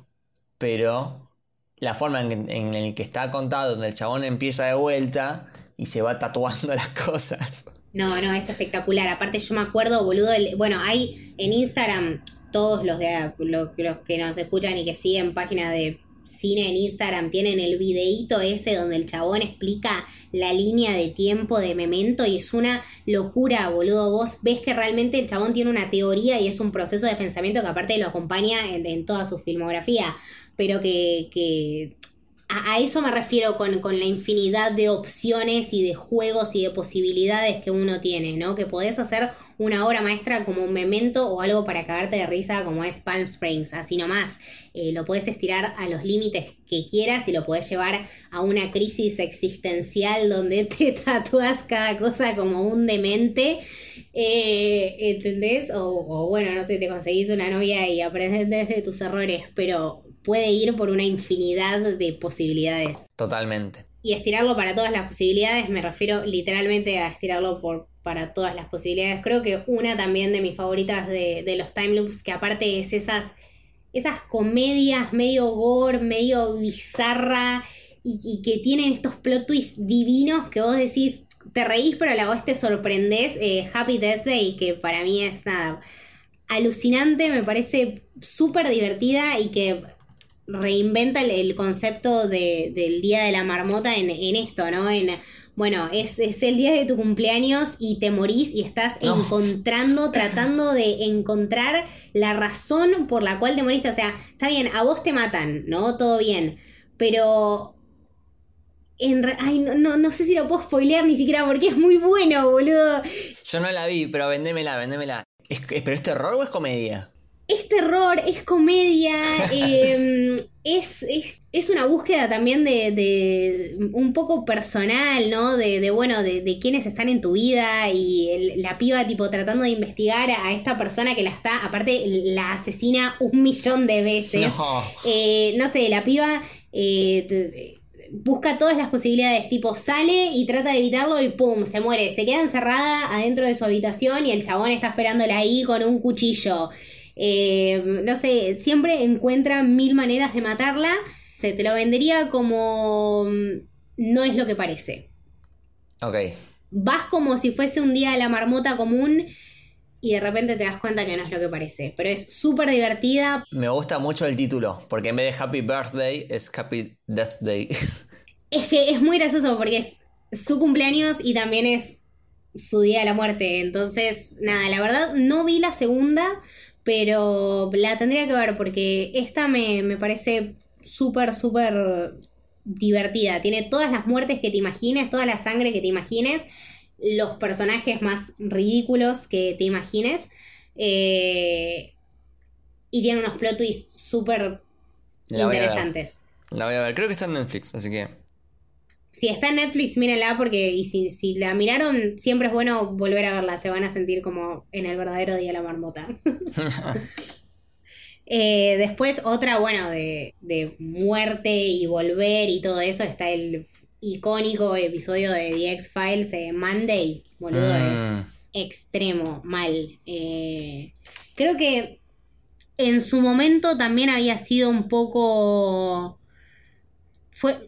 pero la forma en, en el que está contado, donde el chabón empieza de vuelta y se va tatuando las cosas. No, no, es espectacular. Aparte yo me acuerdo, boludo, bueno, hay en Instagram todos los, de, los, los que nos escuchan y que siguen páginas de cine en Instagram tienen el videíto ese donde el chabón explica la línea de tiempo de Memento y es una locura, boludo. Vos ves que realmente el chabón tiene una teoría y es un proceso de pensamiento que aparte lo acompaña en, toda su filmografía, pero que, a, eso me refiero con, con, la infinidad de opciones y de juegos y de posibilidades que uno tiene, ¿no? Que podés hacer una obra maestra como un memento o algo para cagarte de risa como es Palm Springs, así nomás. Eh, lo puedes estirar a los límites que quieras y lo puedes llevar a una crisis existencial donde te tatúas cada cosa como un demente. Eh, ¿Entendés? O, o, bueno, no sé, te conseguís una novia y aprendes de tus errores, pero puede ir por una infinidad de posibilidades. Totalmente. Y estirarlo para todas las posibilidades, me refiero literalmente a estirarlo por, para todas las posibilidades. Creo que una también de mis favoritas de, de los time loops, que aparte es esas, esas comedias medio gore, medio bizarra, y, que tienen estos plot twists divinos que vos decís, te reís, pero a la vez te sorprendés. Eh, Happy Death Day, que para mí es nada alucinante, me parece súper divertida y que reinventa el, concepto de, del Día de la Marmota en, esto, ¿no? En, bueno, es, el día de tu cumpleaños y te morís y estás encontrando, tratando de encontrar la razón por la cual te moriste. O sea, está bien, a vos te matan, ¿no? Todo bien. Pero en Ay, no, no, sé si lo puedo spoilear ni siquiera porque es muy bueno, boludo. Yo no la vi, pero vendémela, vendémela. ¿Es, ¿Pero es terror o es comedia? Es terror, es comedia, em, es, es, una búsqueda también de, un poco personal, ¿no? De, bueno, de, quiénes están en tu vida y la piba tipo tratando de investigar a esta persona que la está, aparte la asesina un millón de veces. No, eh, no sé, la piba... Eh, busca todas las posibilidades, tipo sale y trata de evitarlo y pum, se muere, se queda encerrada adentro de su habitación y el chabón está esperándola ahí con un cuchillo. Eh, no sé, siempre encuentra mil maneras de matarla. Se te lo vendería como mm, no es lo que parece. Ok. Vas como si fuese un día de la marmota común y de repente te das cuenta que no es lo que parece. Pero es súper divertida. Me gusta mucho el título, porque en vez de Happy Birthday es Happy Death Day. Es que es muy gracioso porque es su cumpleaños y también es su día de la muerte. Entonces, nada, la verdad no vi la segunda, pero la tendría que ver porque esta me, me parece súper, súper divertida. Tiene todas las muertes que te imagines, toda la sangre que te imagines, los personajes más ridículos que te imagines. Eh, y tiene unos plot twists súper interesantes. La voy a ver. Creo que está en Netflix, así que. Si está en Netflix, mírenla porque y si, si la miraron, siempre es bueno volver a verla. Se van a sentir como en el verdadero Día de la Marmota. Eh, después, otra, bueno, de, de muerte y volver y todo eso, está el icónico episodio de The X-Files de Monday. Boludo, Mm. es extremo, mal. Eh, creo que en su momento también había sido un poco. Fue.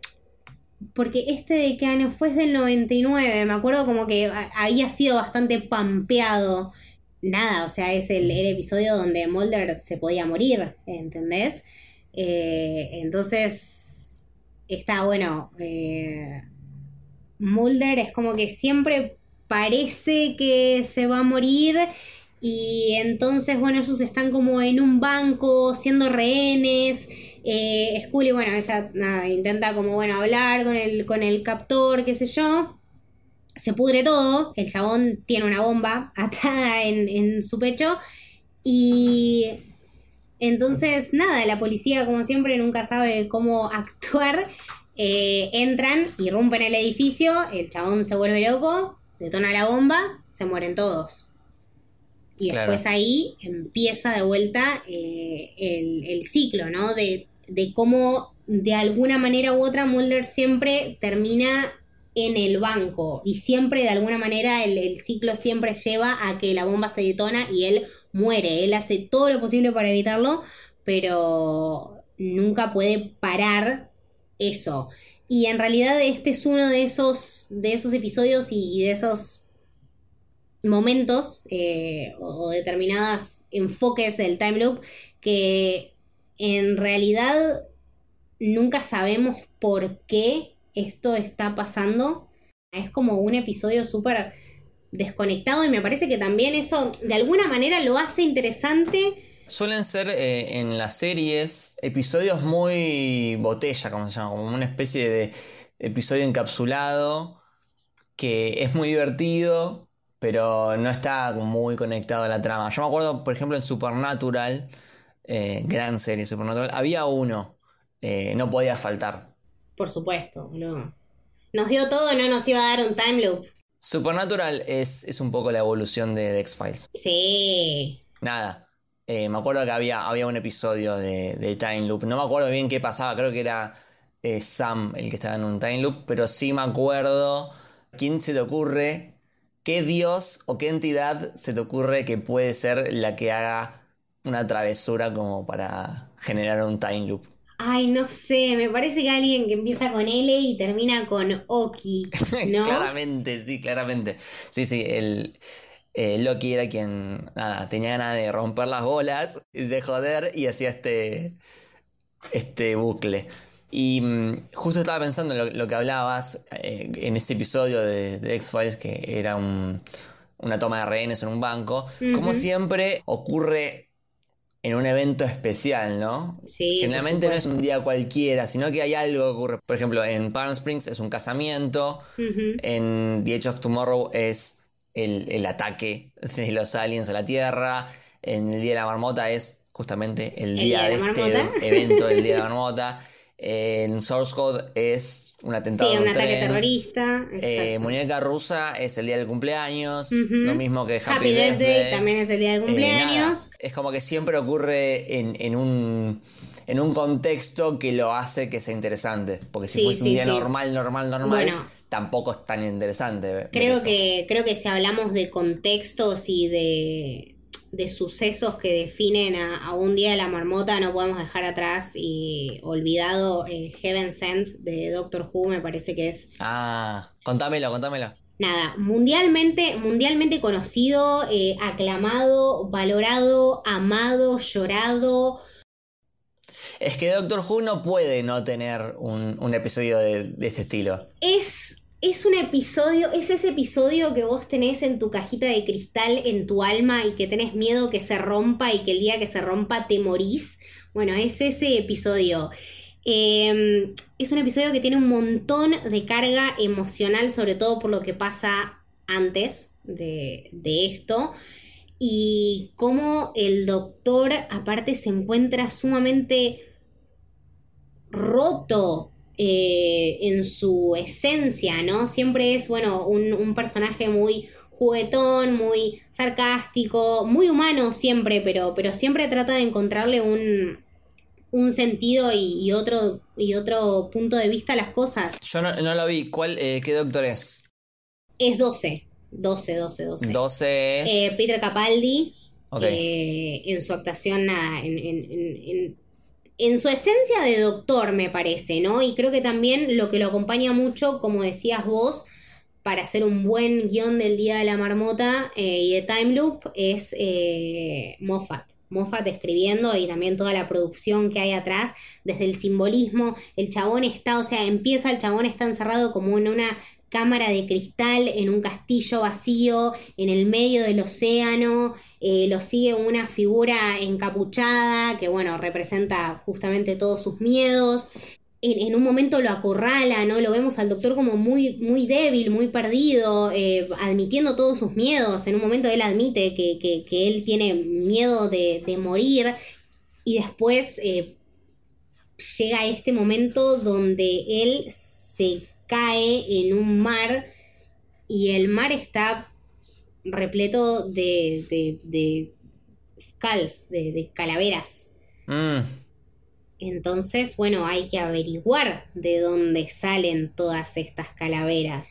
Porque este de qué año fue es del 99, me acuerdo como que había sido bastante pampeado. Nada, o sea, es el, el episodio donde Mulder se podía morir, ¿entendés? Eh, entonces, está bueno. eh, Mulder es como que siempre parece que se va a morir y entonces, bueno, ellos están como en un banco siendo rehenes. Eh, Scully, bueno, ella nada, intenta como, bueno, hablar con el, con el captor, qué sé yo. Se pudre todo, el chabón tiene una bomba atada en, en su pecho y entonces, nada, la policía, como siempre, nunca sabe cómo actuar. Eh, entran, irrumpen el edificio, el chabón se vuelve loco, detona la bomba, se mueren todos. Y Claro. después ahí empieza de vuelta eh, el, el ciclo, ¿no? De, de cómo de alguna manera u otra Mulder siempre termina en el banco y siempre de alguna manera el, el ciclo siempre lleva a que la bomba se detona y él muere. Él hace todo lo posible para evitarlo, pero nunca puede parar eso. Y en realidad este es uno de esos, de esos episodios y, de esos momentos eh, o, o determinados enfoques del time loop que en realidad nunca sabemos por qué esto está pasando. Es como un episodio súper desconectado y me parece que también eso de alguna manera lo hace interesante. Suelen ser eh, en las series episodios muy botella, como se llama, como una especie de episodio encapsulado que es muy divertido, pero no está muy conectado a la trama. Yo me acuerdo, por ejemplo, en Supernatural, eh, gran serie Supernatural, había uno, eh, no podía faltar. Por supuesto. Nos dio todo, no nos iba a dar un time loop. Supernatural es, es un poco la evolución de, de X-Files. Sí. Nada. eh, me acuerdo que había, había un episodio de, de Time Loop. No me acuerdo bien qué pasaba. Creo que era Sam el que estaba en un Time Loop. Pero sí me acuerdo. ¿Quién se te ocurre? ¿Qué dios o qué entidad se te ocurre que puede ser la que haga una travesura como para generar un Time Loop? Ay, no sé, me parece que alguien que empieza con L y termina con Oki, ¿no? claramente, sí, claramente. Sí, sí, el, eh, Loki era quien, nada, tenía ganas de romper las bolas, de joder, y hacía este, este bucle. Y mm, justo estaba pensando en lo, lo que hablabas eh, en ese episodio de, de X-Files, que era un- una toma de rehenes en un banco. Como Ujú. siempre ocurre en un evento especial, ¿no? Sí, Generalmente no es un día cualquiera, sino que hay algo que ocurre. Por ejemplo, en Palm Springs es un casamiento, en The Edge of Tomorrow es el, el ataque de los aliens a la Tierra, en el Día de la Marmota es justamente el, El día, Día de de este Marmota. evento del Día de la Marmota. En Source Code es un atentado Sí, un un ataque tren. terrorista. Eh. Muñeca rusa es el día del cumpleaños, lo mismo que Happy, Happy Death Day Birthday. también es el día del Eh, cumpleaños. es como que siempre ocurre en, en un, en un contexto que lo hace que sea interesante. Porque si Sí, fuese un día sí. normal, normal, normal, Bueno. tampoco es tan interesante. ver Creo que, creo que si hablamos de contextos y de, de sucesos que definen a, a un día de la marmota, no podemos dejar atrás y olvidado eh, Heaven Sent de Doctor Who, me parece que es Ah, contámelo, contámelo. nada, mundialmente, mundialmente conocido, eh, aclamado, valorado, amado, llorado. Es que Doctor Who no puede no tener un, un episodio de, de este estilo. Es, es un episodio, es ese episodio que vos tenés en tu cajita de cristal en tu alma y que tenés miedo que se rompa y que el día que se rompa te morís. Bueno, es ese episodio. Eh, es un episodio que tiene un montón de carga emocional, sobre todo por lo que pasa antes de esto. Y cómo el doctor aparte se encuentra sumamente roto eh, en su esencia, ¿no? Siempre es, bueno, un, un, personaje muy juguetón, muy sarcástico, muy humano siempre, pero, pero siempre trata de encontrarle un, un sentido y, y, otro, y otro punto de vista a las cosas. Yo no, no lo vi. ¿Cuál, eh, ¿Qué doctor es? Es 12. 12, 12, 12. 12 es... Eh, Peter Capaldi. Okay. Eh, en su actuación, nada, en, en, en, en, su esencia de doctor, me parece, ¿no? Y creo que también lo que lo acompaña mucho, como decías vos, para hacer un buen guion del Día de la Marmota eh, y de Time Loop, es eh, Moffat. Moffat escribiendo y también toda la producción que hay atrás, desde el simbolismo, el chabón está, o sea, empieza el chabón está encerrado como en una cámara de cristal en un castillo vacío en el medio del océano, eh, lo sigue una figura encapuchada que bueno, representa justamente todos sus miedos. En, un momento lo acorrala, ¿no? Lo vemos al doctor como muy, muy débil, muy perdido, eh, admitiendo todos sus miedos. En un momento él admite que, que, él tiene miedo de, de morir y después eh, llega este momento donde él se cae en un mar y el mar está repleto de, de, de skulls, de, de calaveras. Mm. Entonces, bueno, hay que averiguar de dónde salen todas estas calaveras.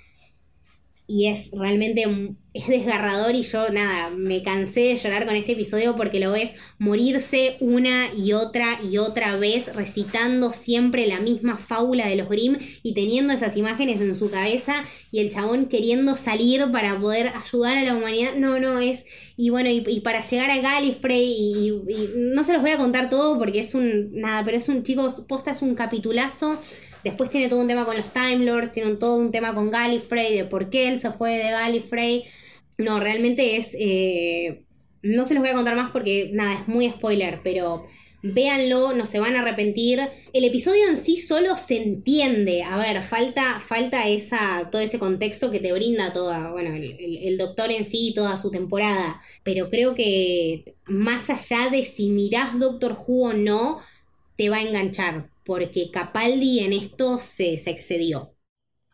Y es realmente es desgarrador y yo nada, me cansé de llorar con este episodio porque lo ves morirse una y otra y otra vez recitando siempre la misma fábula de los Grimm y teniendo esas imágenes en su cabeza y el chabón queriendo salir para poder ayudar a la humanidad. No, no, es... Y bueno, y, y para llegar a Gallifrey y, y, no se los voy a contar todo porque es un... Nada, pero es un, chicos, posta es un capitulazo. Después tiene todo un tema con los Time Lords, tiene todo un tema con Gallifrey, de por qué él se fue de Gallifrey. No, realmente es... Eh, no se los voy a contar más porque, nada, es muy spoiler, pero véanlo, no se van a arrepentir. El episodio en sí solo se entiende. A ver, falta, falta esa, todo ese contexto que te brinda toda, bueno, el, doctor en sí y toda su temporada. Pero creo que más allá de si mirás Doctor Who o no, te va a enganchar. Porque Capaldi en esto se excedió.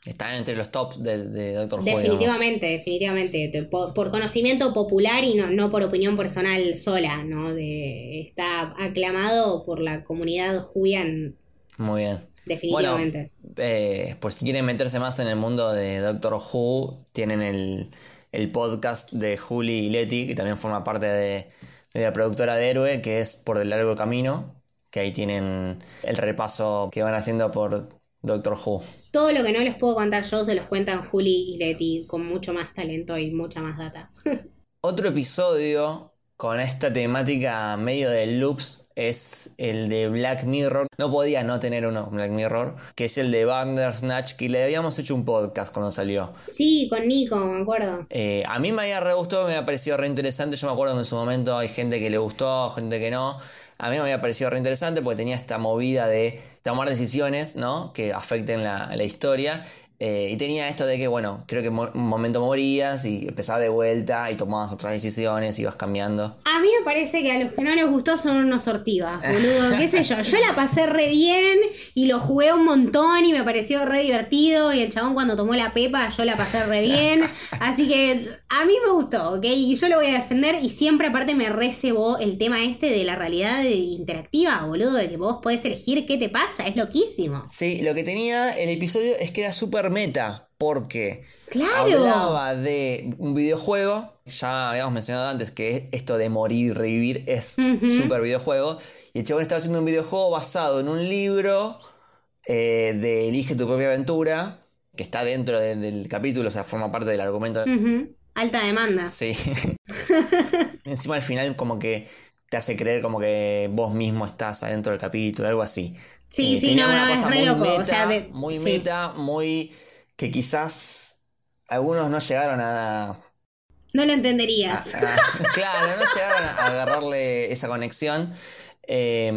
Están entre los tops de, de Doctor Who. Definitivamente, definitivamente. Por, por, conocimiento popular y no, no por opinión personal sola, ¿no? De, está aclamado por la comunidad Julian. Muy bien. Definitivamente. Bueno, eh, por si quieren meterse más en el mundo de Doctor Who, tienen el, el podcast de Juli y Leti, que también forma parte de, de la productora de Héroe, que es Por el Largo Camino, que ahí tienen el repaso que van haciendo por Doctor Who. Todo lo que no les puedo contar yo se los cuentan Juli y Leti con mucho más talento y mucha más data. Otro episodio con esta temática medio de loops es el de Black Mirror. No podía no tener uno, Black Mirror, que es el de Bandersnatch, que le habíamos hecho un podcast cuando salió. Sí, con Nico, me acuerdo. Eh, a mí me había re gustado, me había parecido re interesante. Yo me acuerdo que en su momento hay gente que le gustó, gente que no. A mí me había parecido re interesante porque tenía esta movida de tomar decisiones, ¿no? Que afecten la, la historia. Eh, y tenía esto de que, bueno, creo que un momento morías y empezabas de vuelta y tomabas otras decisiones, ibas cambiando. A mí me parece que a los que no les gustó son unos sortivas, boludo. ¿Qué sé yo? Yo la pasé re bien y lo jugué un montón y me pareció re divertido. Y el chabón cuando tomó la pepa, yo la pasé re bien. Así que a mí me gustó, ¿ok? Y yo lo voy a defender. Y siempre, aparte, me recebó el tema este de la realidad interactiva, boludo. De que vos podés elegir qué te pasa. Es loquísimo. Sí, lo que tenía el episodio es que era súper meta, porque claro. hablaba de un videojuego, ya habíamos mencionado antes que esto de morir y revivir es uh -huh. super videojuego, y el chabón estaba haciendo un videojuego basado en un libro eh, de Elige tu propia aventura, que está dentro de, del capítulo, o sea, forma parte del argumento. Uh -huh. Alta demanda. Sí. Encima al final como que te hace creer como que vos mismo estás adentro del capítulo, algo así. Sí, eh, sí, no, no, es re loco. Meta, o sea, de, muy sí. meta, muy. que quizás algunos no llegaron a. No lo entenderías. A, a, claro, no llegaron a agarrarle esa conexión. Eh,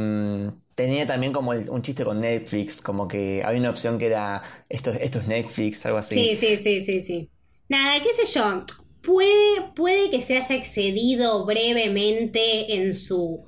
tenía también como el- un chiste con Netflix, como que había una opción que era esto, esto es Netflix, algo así. Sí, sí, sí, sí, sí. Nada, qué sé yo. Puede, puede que se haya excedido brevemente en su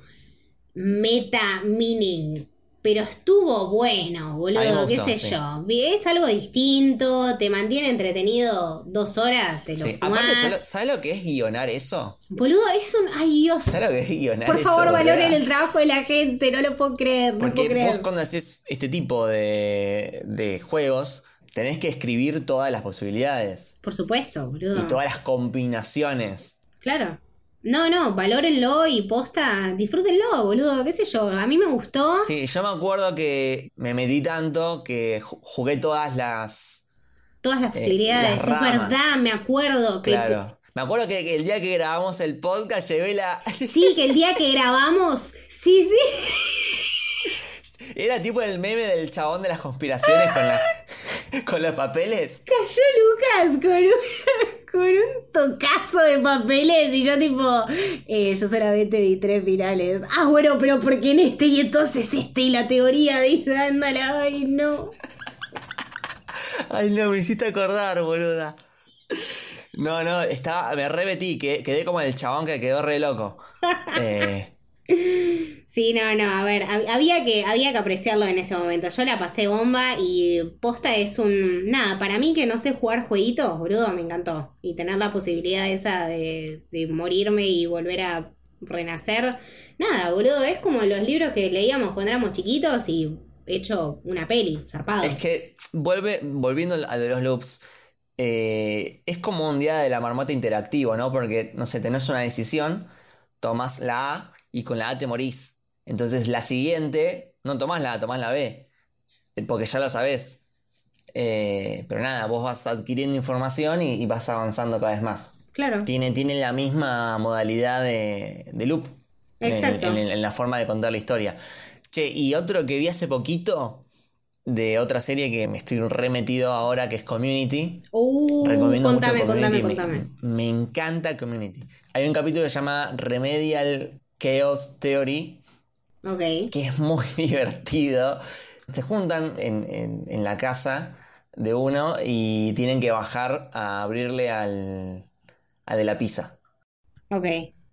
meta meaning. Pero estuvo bueno, boludo, qué sé sí. yo. Es algo distinto, te mantiene entretenido dos horas, te lo Sí, fumás. aparte, ¿sabes, lo que es guionar eso? Boludo, es un... Ay, Dios. ¿Sabes lo que es guionar Por eso? favor, valoren el trabajo de la gente, no lo puedo creer, no Porque puedo creer. vos cuando haces este tipo de, de juegos, tenés que escribir todas las posibilidades Por supuesto, boludo. y todas las combinaciones. Claro. No, no, valórenlo y posta, disfrútenlo, boludo, qué sé yo. A mí me gustó. Sí, yo me acuerdo que me metí tanto que ju- jugué todas las... Todas las Eh, posibilidades. las es verdad, me acuerdo. Que, Claro. Me acuerdo que, que el día que grabamos el podcast llevé la... Sí, que el día que grabamos. Sí, sí. Era tipo el meme del chabón de las conspiraciones con, la, con los papeles. Cayó Lucas con un, con un tocazo de papeles y yo tipo, eh, yo solamente vi tres finales. Ah, bueno, pero porque en este y entonces este y la teoría dice, ándale, ay, no. Ay, no, me hiciste acordar, boluda. No, no, estaba, me repetí, que, quedé como el chabón que quedó re loco. Eh, Sí, no, no, a ver, hab- había que, había que apreciarlo en ese momento. Yo la pasé bomba y posta es un... Nada, para mí que no sé jugar jueguitos, boludo, me encantó. Y tener la posibilidad esa de, de morirme y volver a renacer. Nada, boludo, es como los libros que leíamos cuando éramos chiquitos y hecho una peli, zarpado. es que, vuelve, volviendo a los loops, eh, es como un día de la marmota interactivo, ¿no? Porque, no sé, tenés una decisión, tomás la A y con la A te morís. Entonces la siguiente, no tomás la A, tomás la B. eh, Porque ya lo sabés. Eh, pero nada, vos vas adquiriendo información y, y vas avanzando cada vez más. Claro. Tiene, tiene la misma modalidad de, de loop. en- Exacto. En, en la forma de contar la historia. Che, y otro que vi hace poquito, de otra serie que me estoy remetido ahora, que es Community. Uh, Recomiendo contame, mucho contame, Community. contame. Me, me encanta Community. Hay un capítulo que se llama Remedial Chaos Theory, Que es muy divertido. Se juntan en, en- en la casa de uno y tienen que bajar a abrirle al, al de la pizza. Ok.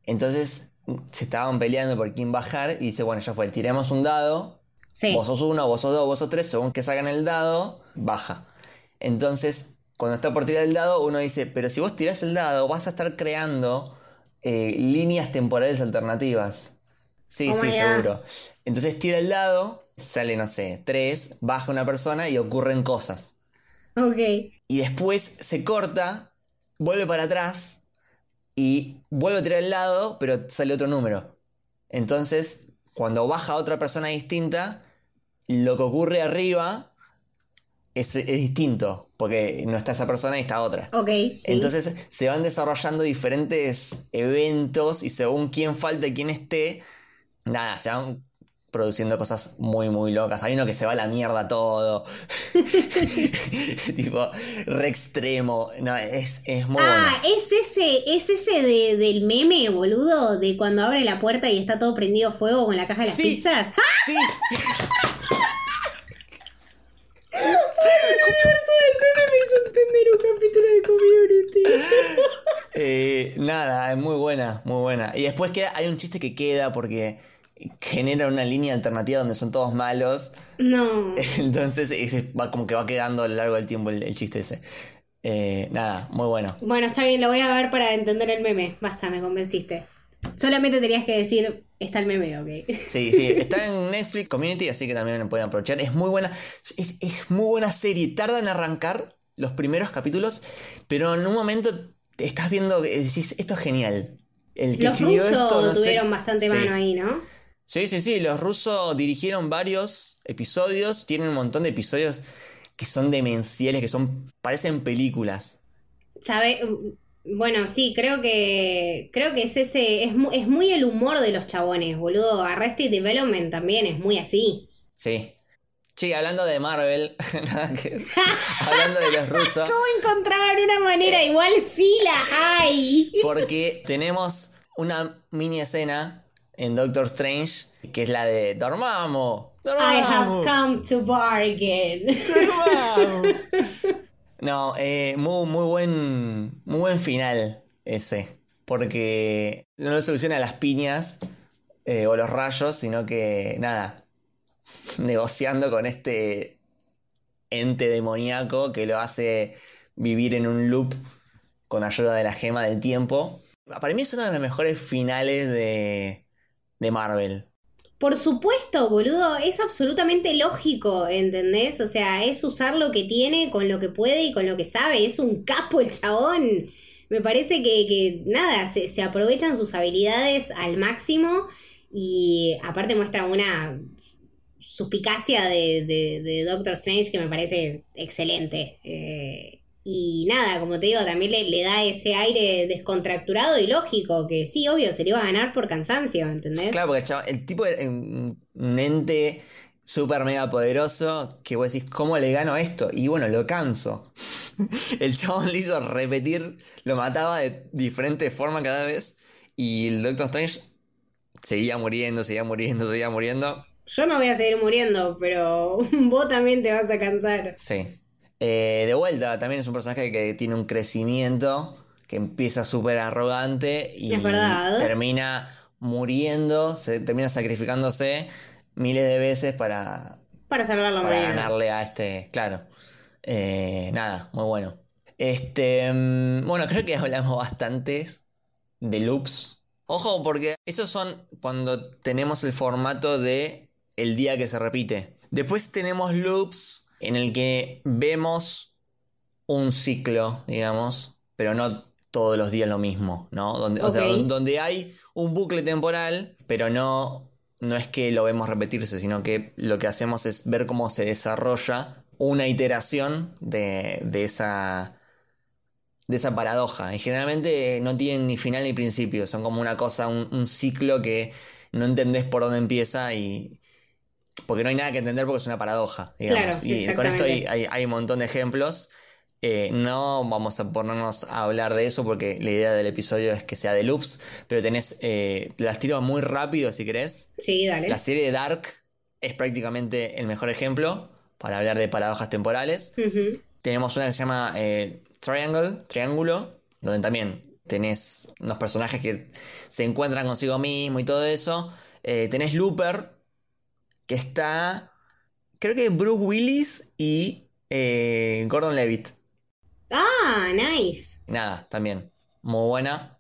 Entonces se estaban peleando por quién bajar y dice, bueno, ya fue, tiremos un dado. Sí. Vos sos uno, vos sos dos, vos sos tres, según que sacan el dado, baja. Entonces, cuando está por tirar el dado, uno dice, pero si vos tirás el dado, vas a estar creando eh, líneas temporales alternativas. Sí, Oh sí, seguro. Entonces tira el dado, sale, no sé, tres, baja una persona y ocurren cosas. Ok. Y después se corta, vuelve para atrás y vuelve a tirar el dado, pero sale otro número. Entonces, cuando baja otra persona distinta, lo que ocurre arriba es, es distinto, porque no está esa persona y está otra. Ok. sí. Entonces se van desarrollando diferentes eventos y según quién falta y quién esté, nada, se van produciendo cosas muy, muy locas. Hay uno que se va a la mierda todo. tipo, re extremo. No, es, es muy Ah, bueno. es ese, es ese de, del meme, boludo, de cuando abre la puerta y está todo prendido a fuego con la caja de las Sí. pizzas. Sí. Eh, nada, es muy buena, muy buena. Y después queda, hay un chiste que queda porque genera una línea alternativa donde son todos malos. No. Entonces ese va como que va quedando a lo largo del tiempo el, el chiste ese. Eh, nada, muy bueno. Bueno, está bien, lo voy a ver para entender el meme. Basta, me convenciste. Solamente tenías que decir, está el meme, ok. Sí, sí, está en Netflix Community, así que también lo pueden aprovechar. Es muy buena, es, es muy buena serie. Tarda en arrancar los primeros capítulos, pero en un momento te estás viendo, decís, esto es genial. El que Los escribió rusos esto no sé- tuvieron bastante Sí. mano ahí, ¿no? Sí, sí, sí, los rusos dirigieron varios episodios, tienen un montón de episodios que son demenciales, que son parecen películas. ¿Sabe? Bueno, sí, creo que creo que es ese es, es muy el humor de los chabones, boludo. Arrested Development también es muy así. Sí. Che, hablando de Marvel, nada que hablando de los rusos, ¿Cómo encontraban una manera? Igual sí la hay. porque tenemos una mini escena en Doctor Strange, que es la de Dormamos. I have come to bargain. Dormamos. No, eh, muy, muy buen. Muy buen final ese. Porque no lo soluciona las piñas eh, o los rayos, sino que nada. Negociando con este ente demoníaco que lo hace vivir en un loop con ayuda de la gema del tiempo. Para mí es uno de los mejores finales de, de Marvel. Por supuesto, boludo, es absolutamente lógico, ¿entendés? O sea, es usar lo que tiene con lo que puede y con lo que sabe. Es un capo el chabón. Me parece que, que nada, se, se aprovechan sus habilidades al máximo y aparte muestra una suspicacia de, de- Doctor Strange que me parece excelente. Eh, y nada, como te digo, también le, le da ese aire descontracturado y lógico, que sí, obvio, se le iba a ganar por cansancio, ¿entendés? Claro, porque el, chavo- el tipo es un, ente súper mega poderoso que vos decís, ¿cómo le gano esto? Y bueno, lo canso. el chabón le hizo repetir, lo mataba de diferentes formas cada vez. Y el Doctor Strange seguía muriendo, seguía muriendo, seguía muriendo. Yo me voy a seguir muriendo, pero vos también te vas a cansar. Sí. Eh, de vuelta, también es un personaje que tiene un crecimiento, que empieza súper arrogante y termina muriendo, se termina sacrificándose miles de veces para, Para salvar la para ganarle a este, claro. Eh, nada, muy bueno. Este, mm, bueno, creo que hablamos bastantes de loops. Ojo, porque esos son cuando tenemos el formato de el día que se repite. Después tenemos loops en el que vemos un ciclo, digamos, pero no todos los días lo mismo, ¿no? Donde, O sea, donde hay un bucle temporal, pero no, no es que lo vemos repetirse, sino que lo que hacemos es ver cómo se desarrolla una iteración de, de esa de esa paradoja. Y generalmente no tienen ni final ni principio, son como una cosa, un, un ciclo que no entendés por dónde empieza y... Porque no hay nada que entender porque es una paradoja, digamos. Claro, y con esto hay, hay- hay un montón de ejemplos. Eh, no vamos a ponernos a hablar de eso porque la idea del episodio es que sea de loops, pero tenés, eh, las tiro muy rápido si querés. Sí, dale. La serie de Dark es prácticamente el mejor ejemplo para hablar de paradojas temporales. Tenemos una que se llama eh, Triangle, Triángulo, donde también tenés unos personajes que se encuentran consigo mismo y todo eso. Tenés Looper, que está, creo que Bruce Willis y eh, Gordon Levitt. Ah, nice. Nada, también, muy buena.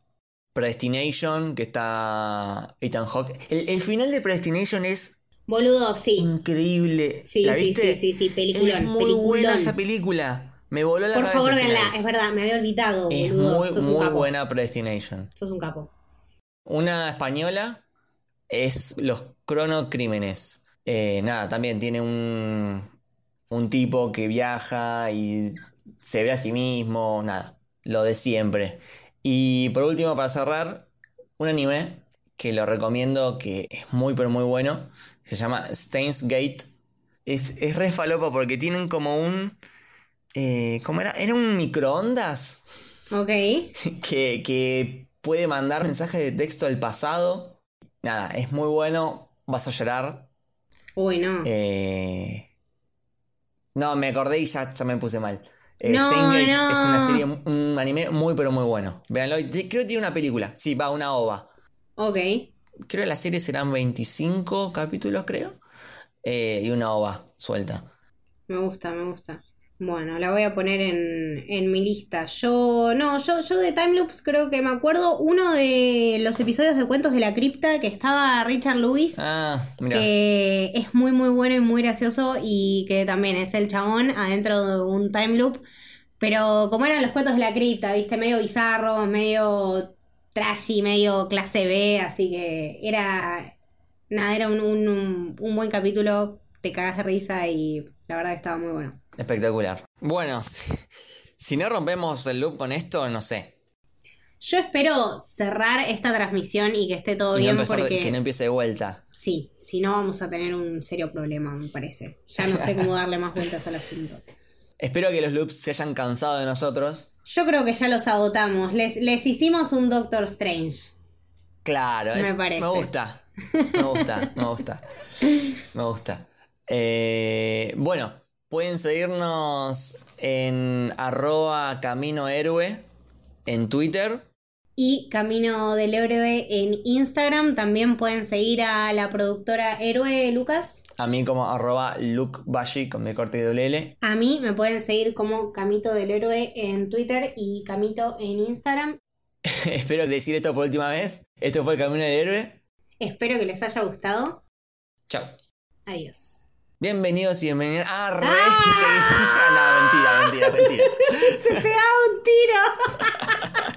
Predestination, que está Ethan Hawke. El, el final de Predestination es Boludo, sí. increíble. Sí, ¿La sí, viste? sí, sí, sí, peliculón, Es muy peliculón. buena esa película. Me voló la Por cabeza. favor, véanla. Es verdad, me había olvidado, Es boludo. muy, Sos muy buena Predestination. Sos un capo. Una española es Los Cronocrímenes. Eh, nada, también tiene un, un tipo que viaja y se ve a sí mismo, nada, lo de siempre. Y por último, para cerrar, un anime que lo recomiendo, que es muy pero muy bueno, se llama Steins Gate. Es, es re falopa porque tienen como un... eh, ¿Cómo era? Era un microondas Ok. que, que puede mandar mensajes de texto del pasado. Nada, es muy bueno, vas a llorar. Uy, no. Eh, No, me acordé y ya, ya me puse mal. Eh, No, Steingate no. es una serie, un anime muy pero muy bueno. Véanlo, te- creo que tiene una película. Sí, va, una ova. Ok. Creo que la serie serán 25 capítulos, creo. Eh, y una ova suelta. Me gusta, me gusta. Bueno, la voy a poner en, en mi lista. Yo, no, yo, yo de Time Loops creo que me acuerdo uno de los episodios de Cuentos de la Cripta que estaba Richard Lewis. Ah, mira. que es muy muy bueno y muy gracioso y que también es el chabón adentro de un time loop. Pero como eran los cuentos de la cripta, viste, medio bizarro, medio trashy, medio clase B, así que era, nada, era un, un, un- buen capítulo, te cagas de risa y la verdad que estaba muy bueno. Espectacular. Bueno, si, si no rompemos el loop con esto, no sé. Yo espero cerrar esta transmisión y que esté todo Y no bien porque que no empiece de vuelta. sí, si no vamos a tener un serio problema, me parece. Ya no sé cómo darle más vueltas al asunto. Espero que los loops se hayan cansado de nosotros. Yo creo que ya los agotamos. Les, les hicimos un Doctor Strange. Claro, Me es- parece. me gusta. Me gusta, me gusta. Me gusta. Eh, bueno, pueden seguirnos en arroba camino héroe en Twitter. Y Camino del Héroe en Instagram. También pueden seguir a la productora Héroe Lucas. A mí como arroba lukebashi con mi corte doble L. A mí me pueden seguir como Camito del Héroe en Twitter y Camito en Instagram. Espero decir esto por última vez. Esto fue el Camino del Héroe. Espero que les haya gustado. Chao. Adiós. Bienvenidos y bienvenidas. Ah, re, no, mentira, mentira, mentira. Se pegaba un tiro.